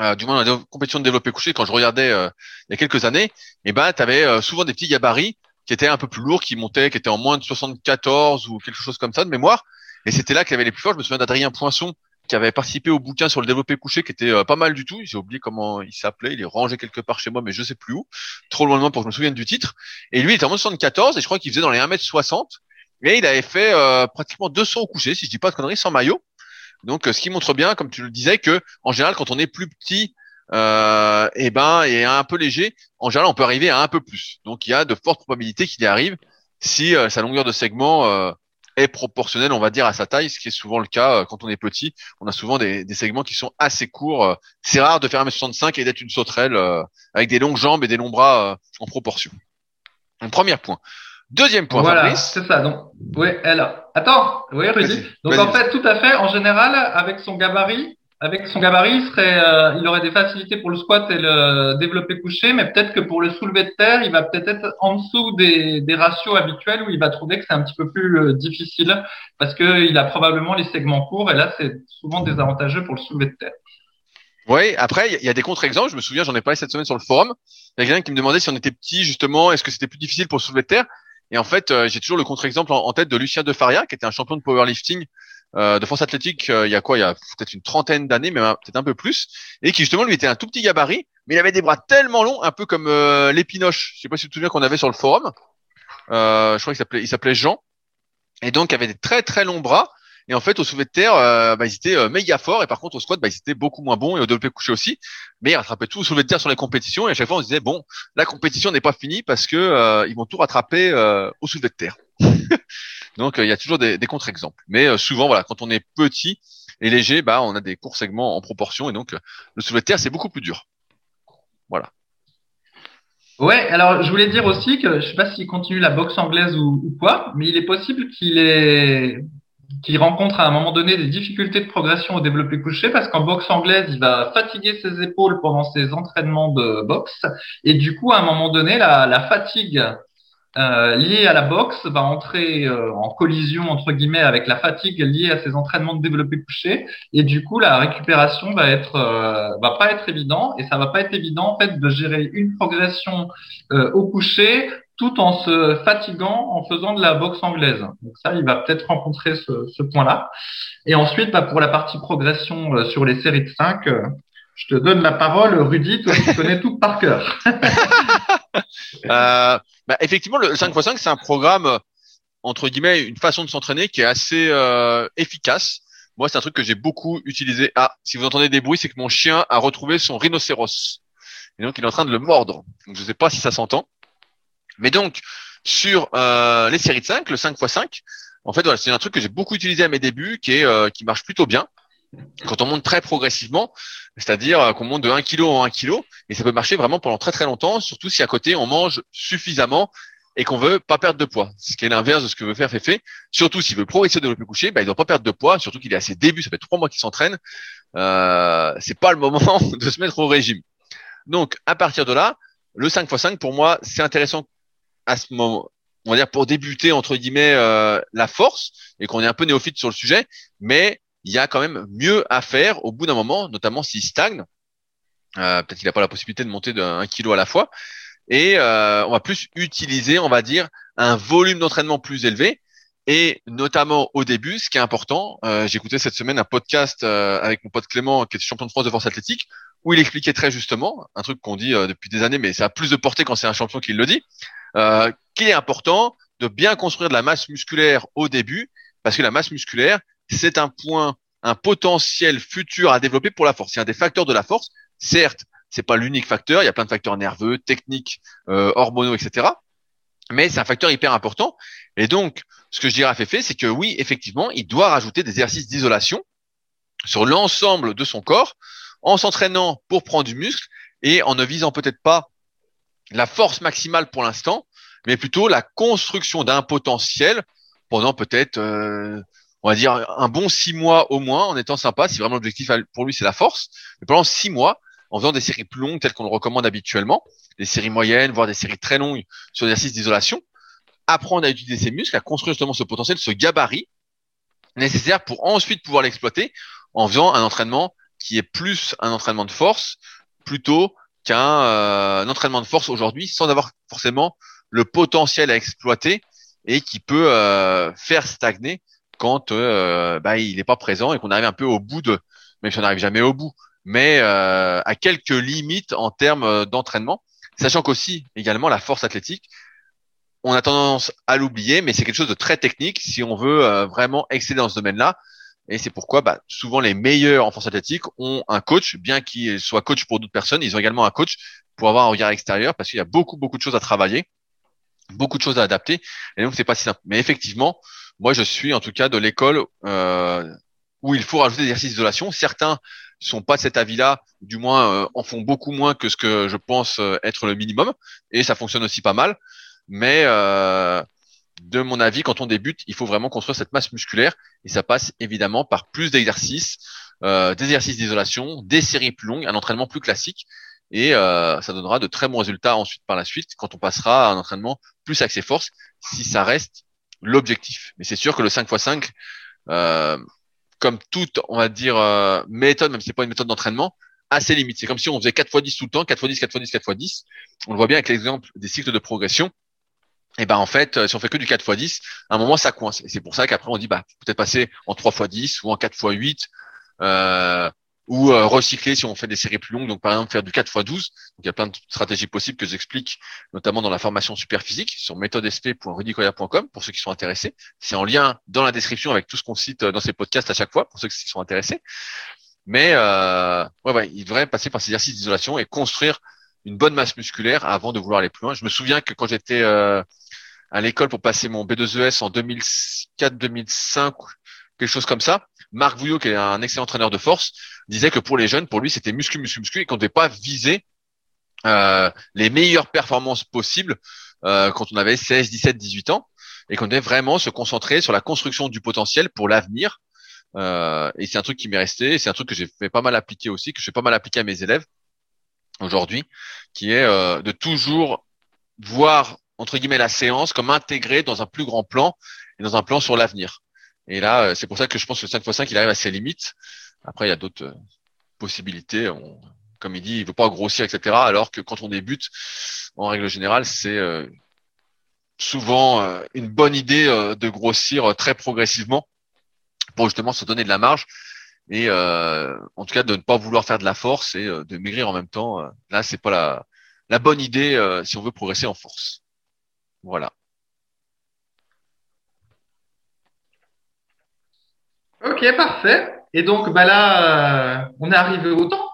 euh, du moins dans la compétition de développé couché, quand je regardais euh, il y a quelques années, et ben, tu avais souvent des petits gabarits qui étaient un peu plus lourds, qui montaient, qui étaient en moins de 74 ou quelque chose comme ça de mémoire. Et c'était là qu'il y avait les plus forts. Je me souviens d'Adrien Poinçon qui avait participé au bouquin sur le développé couché, qui était euh, pas mal du tout. J'ai oublié comment il s'appelait. Il est rangé quelque part chez moi, mais je sais plus où. Trop loin de moi pour que je me souvienne du titre. Et lui, il était en 74 et je crois qu'il faisait dans les 1m60. Et il avait fait euh, pratiquement 200 au couché, si je dis pas de conneries, sans maillot. Donc, ce qui montre bien, comme tu le disais, que en général, quand on est plus petit, euh, et ben, et un peu léger, en général, on peut arriver à un peu plus. Donc, il y a de fortes probabilités qu'il y arrive si sa longueur de segment est proportionnel, on va dire, à sa taille, ce qui est souvent le cas euh, quand on est petit. On a souvent des, segments qui sont assez courts. Euh. C'est rare de faire un m 65 et d'être une sauterelle euh, avec des longues jambes et des longs bras en proportion. Un premier point. Deuxième point, voilà, c'est ça. Donc, oui, elle. Attends, oui, Rudy. Donc en fait, tout à fait. En général, avec son gabarit, avec son gabarit, il, serait, euh, il aurait des facilités pour le squat et le développé couché, mais peut-être que pour le soulevé de terre, il va peut-être être en dessous des, des ratios habituels où il va trouver que c'est un petit peu plus euh, difficile parce qu'il a probablement les segments courts et là, c'est souvent désavantageux pour le soulevé de terre. Oui, après, il y a des contre-exemples. Je me souviens, j'en ai parlé cette semaine sur le forum. Il y a quelqu'un qui me demandait si on était petit, justement, est-ce que c'était plus difficile pour le soulevé de terre? Et en fait, euh, j'ai toujours le contre-exemple en, tête de Lucien De Faria, qui était un champion de powerlifting euh, de force athlétique euh, il y a quoi Il y a peut-être une trentaine d'années, mais peut-être un peu plus, et qui justement lui était un tout petit gabarit, mais il avait des bras tellement longs, un peu comme euh, l'épinoche. Je sais pas si tu te souviens qu'on avait sur le forum. je crois qu'il s'appelait, il s'appelait Jean, et donc il avait des très très longs bras. Et en fait, au soulevé de terre, bah, ils étaient méga forts. Et par contre, au squat, bah, ils étaient beaucoup moins bons. Et au développé couché aussi. Mais ils rattrapaient tout au soulevé de terre sur les compétitions. Et à chaque fois, on se disait, bon, la compétition n'est pas finie parce que ils vont tout rattraper au soulevé de terre. Donc euh, il y a toujours des, des contre-exemples. Mais euh, souvent, voilà, quand on est petit et léger, bah on a des courts segments en proportion et donc euh, le soulevé de terre c'est beaucoup plus dur. Voilà. Ouais, alors je voulais dire aussi que je sais pas s'il continue la boxe anglaise ou, ou, quoi, mais il est possible qu'il ait qu'il rencontre à un moment donné des difficultés de progression au développé couché parce qu'en boxe anglaise, il va fatiguer ses épaules pendant ses entraînements de boxe. Et du coup, à un moment donné, la, fatigue euh, lié à la boxe va entrer euh, en collision entre guillemets avec la fatigue liée à ses entraînements de développé couché. Et du coup la récupération va être euh, va pas être évident. Et ça va pas être évident en fait de gérer une progression au coucher tout en se fatiguant en faisant de la boxe anglaise. Donc ça, il va peut-être rencontrer ce, ce point-là. Et ensuite, bah, pour la partie progression sur les séries de 5, je te donne la parole, Rudy, toi qui connais tout par cœur. euh, bah, effectivement, le 5x5, c'est un programme, euh, entre guillemets, une façon de s'entraîner qui est assez euh, efficace. Moi, c'est un truc que j'ai beaucoup utilisé. Ah, si vous entendez des bruits, c'est que mon chien a retrouvé son rhinocéros. Et donc, il est en train de le mordre. Donc, je ne sais pas si ça s'entend. Mais donc, sur euh, les séries de 5, le 5x5, en fait, voilà, c'est un truc que j'ai beaucoup utilisé à mes débuts, qui, est, euh, qui marche plutôt bien quand on monte très progressivement, c'est-à-dire euh, qu'on monte de 1 kg en 1 kg, et ça peut marcher vraiment pendant très très longtemps, surtout si à côté on mange suffisamment et qu'on veut pas perdre de poids, ce qui est l'inverse de ce que veut faire Fefe. Surtout s'il veut progresser de développer couché, bah, il doit pas perdre de poids, surtout qu'il est à ses débuts, ça fait trois mois qu'il s'entraîne. Euh, c'est pas le moment de se mettre au régime. Donc à partir de là, le 5x5 pour moi c'est intéressant à ce moment, on va dire pour débuter entre guillemets euh, la force et qu'on est un peu néophyte sur le sujet, mais il y a quand même mieux à faire au bout d'un moment, notamment s'il stagne. Euh, peut-être qu'il n'a pas la possibilité de monter d'un kilo à la fois. Et euh, on va plus utiliser, on va dire, un volume d'entraînement plus élevé. Et notamment au début, ce qui est important, euh, j'ai écouté cette semaine un podcast euh, avec mon pote Clément, qui est champion de France de force athlétique, où il expliquait très justement un truc qu'on dit euh, depuis des années, mais ça a plus de portée quand c'est un champion qui le dit, euh, qu'il est important de bien construire de la masse musculaire au début, parce que la masse musculaire, c'est un point, un potentiel futur à développer pour la force. C'est un des facteurs de la force. Certes, c'est pas l'unique facteur. Il y a plein de facteurs nerveux, techniques, euh, hormonaux, etc. Mais c'est un facteur hyper important. Et donc, ce que je dirais à Fefe, c'est que oui, effectivement, il doit rajouter des exercices d'isolation sur l'ensemble de son corps en s'entraînant pour prendre du muscle et en ne visant peut-être pas la force maximale pour l'instant, mais plutôt la construction d'un potentiel pendant peut-être euh, on va dire un bon six mois au moins en étant sympa si vraiment l'objectif pour lui c'est la force. Mais pendant six mois en faisant des séries plus longues telles qu'on le recommande habituellement des séries moyennes voire des séries très longues sur l'exercice d'isolation apprendre à utiliser ses muscles à construire justement ce potentiel ce gabarit nécessaire pour ensuite pouvoir l'exploiter en faisant un entraînement qui est plus un entraînement de force plutôt qu'un euh, entraînement de force aujourd'hui sans avoir forcément le potentiel à exploiter et qui peut euh, faire stagner quand euh, bah, il n'est pas présent et qu'on arrive un peu au bout de, même si on n'arrive jamais au bout, mais euh, à quelques limites en termes d'entraînement, sachant qu'aussi également la force athlétique, on a tendance à l'oublier, mais c'est quelque chose de très technique si on veut vraiment exceller dans ce domaine-là. Et c'est pourquoi bah, souvent les meilleurs en force athlétique ont un coach, bien qu'il soit coach pour d'autres personnes, ils ont également un coach pour avoir un regard extérieur parce qu'il y a beaucoup beaucoup de choses à travailler, beaucoup de choses à adapter, et donc c'est pas si simple. Mais effectivement, moi je suis en tout cas de l'école euh, où il faut rajouter des exercices d'isolation. Certains sont pas de cet avis-là, du moins euh, en font beaucoup moins que ce que je pense euh, être le minimum, et ça fonctionne aussi pas mal. Mais euh, de mon avis, quand on débute, il faut vraiment construire cette masse musculaire et ça passe évidemment par plus d'exercices, euh, des exercices d'isolation, des séries plus longues, un entraînement plus classique et euh, ça donnera de très bons résultats ensuite par la suite quand on passera à un entraînement plus axé force si ça reste l'objectif. Mais c'est sûr que le 5x5, euh, comme toute, on va dire, euh, méthode, même si c'est pas une méthode d'entraînement, a ses limites. C'est comme si on faisait 4x10 tout le temps, 4x10, 4x10, 4x10. On le voit bien avec l'exemple des cycles de progression et ben en fait, euh, si on fait que du 4 x 10, à un moment ça coince. Et c'est pour ça qu'après on dit bah peut-être passer en 3 x 10 ou en 4 x 8 euh, ou euh, recycler si on fait des séries plus longues. Donc par exemple faire du 4 x 12. Donc il y a plein de stratégies possibles que j'explique notamment dans la formation super physique sur méthodesp.rudicoya.com pour ceux qui sont intéressés. C'est en lien dans la description avec tout ce qu'on cite dans ces podcasts à chaque fois pour ceux qui sont intéressés. Mais euh, ouais, ouais, il devrait passer par ces exercices d'isolation et construire une bonne masse musculaire avant de vouloir aller plus loin. Je me souviens que quand j'étais euh, à l'école pour passer mon B2ES en 2004-2005, quelque chose comme ça, Marc Vouillot, qui est un excellent entraîneur de force, disait que pour les jeunes, pour lui, c'était muscu, muscu, muscu, et qu'on ne devait pas viser euh, les meilleures performances possibles euh, quand on avait 16, 17, 18 ans, et qu'on devait vraiment se concentrer sur la construction du potentiel pour l'avenir. Euh, et c'est un truc qui m'est resté, c'est un truc que j'ai fait pas mal appliquer aussi, que j'ai pas mal appliqué à mes élèves aujourd'hui, qui est euh, de toujours voir entre guillemets la séance comme intégrée dans un plus grand plan et dans un plan sur l'avenir. Et là, euh, c'est pour ça que je pense que le 5x5 il arrive à ses limites. Après, il y a d'autres euh, possibilités. Comme il dit, il veut pas grossir, etc. Alors que quand on débute, en règle générale, c'est souvent une bonne idée de grossir très progressivement pour justement se donner de la marge et euh, en tout cas de ne pas vouloir faire de la force et euh, de maigrir en même temps. Euh, là, c'est pas la, la bonne idée si on veut progresser en force. Voilà. Ok, parfait. Et donc, bah là, on est arrivé au temps.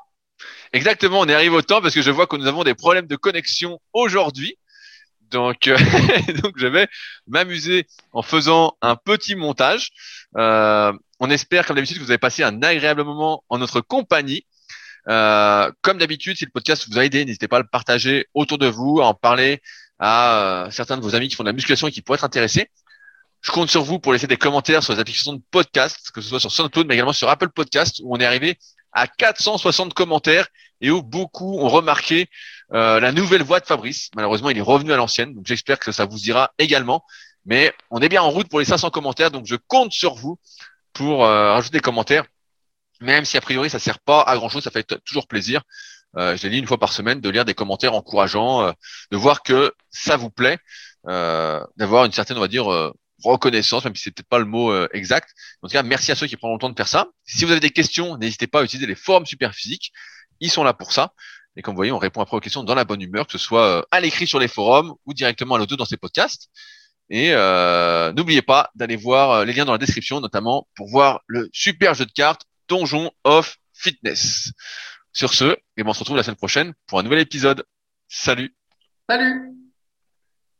Exactement, on est arrivé au temps parce que je vois que nous avons des problèmes de connexion aujourd'hui. Donc, donc je vais m'amuser en faisant un petit montage. Euh, on espère, comme d'habitude, que vous avez passé un agréable moment en notre compagnie. Euh, comme d'habitude, si le podcast vous a aidé, n'hésitez pas à le partager autour de vous, à en parler à euh, certains de vos amis qui font de la musculation et qui pourraient être intéressés. Je compte sur vous pour laisser des commentaires sur les applications de podcast, que ce soit sur SoundCloud, mais également sur Apple Podcast, où on est arrivé à 460 commentaires et où beaucoup ont remarqué euh, la nouvelle voix de Fabrice. Malheureusement, il est revenu à l'ancienne, donc j'espère que ça vous ira également. Mais on est bien en route pour les 500 commentaires, donc je compte sur vous pour euh, rajouter des commentaires, même si a priori ça sert pas à grand chose, ça fait toujours plaisir. Euh, je l'ai dit une fois par semaine de lire des commentaires encourageants, euh, de voir que ça vous plaît, euh, d'avoir une certaine, on va dire, reconnaissance, même si c'est peut-être pas le mot exact. En tout cas, merci à ceux qui prennent le temps de faire ça. Si vous avez des questions, n'hésitez pas à utiliser les forums super physiques. Ils sont là pour ça. Et comme vous voyez, on répond après aux questions dans la bonne humeur, que ce soit à l'écrit sur les forums ou directement à l'audio dans ces podcasts. Et euh, n'oubliez pas d'aller voir euh, les liens dans la description, notamment pour voir le super jeu de cartes Donjon of Fitness. Sur ce, et eh ben on se retrouve la semaine prochaine pour un nouvel épisode. Salut Salut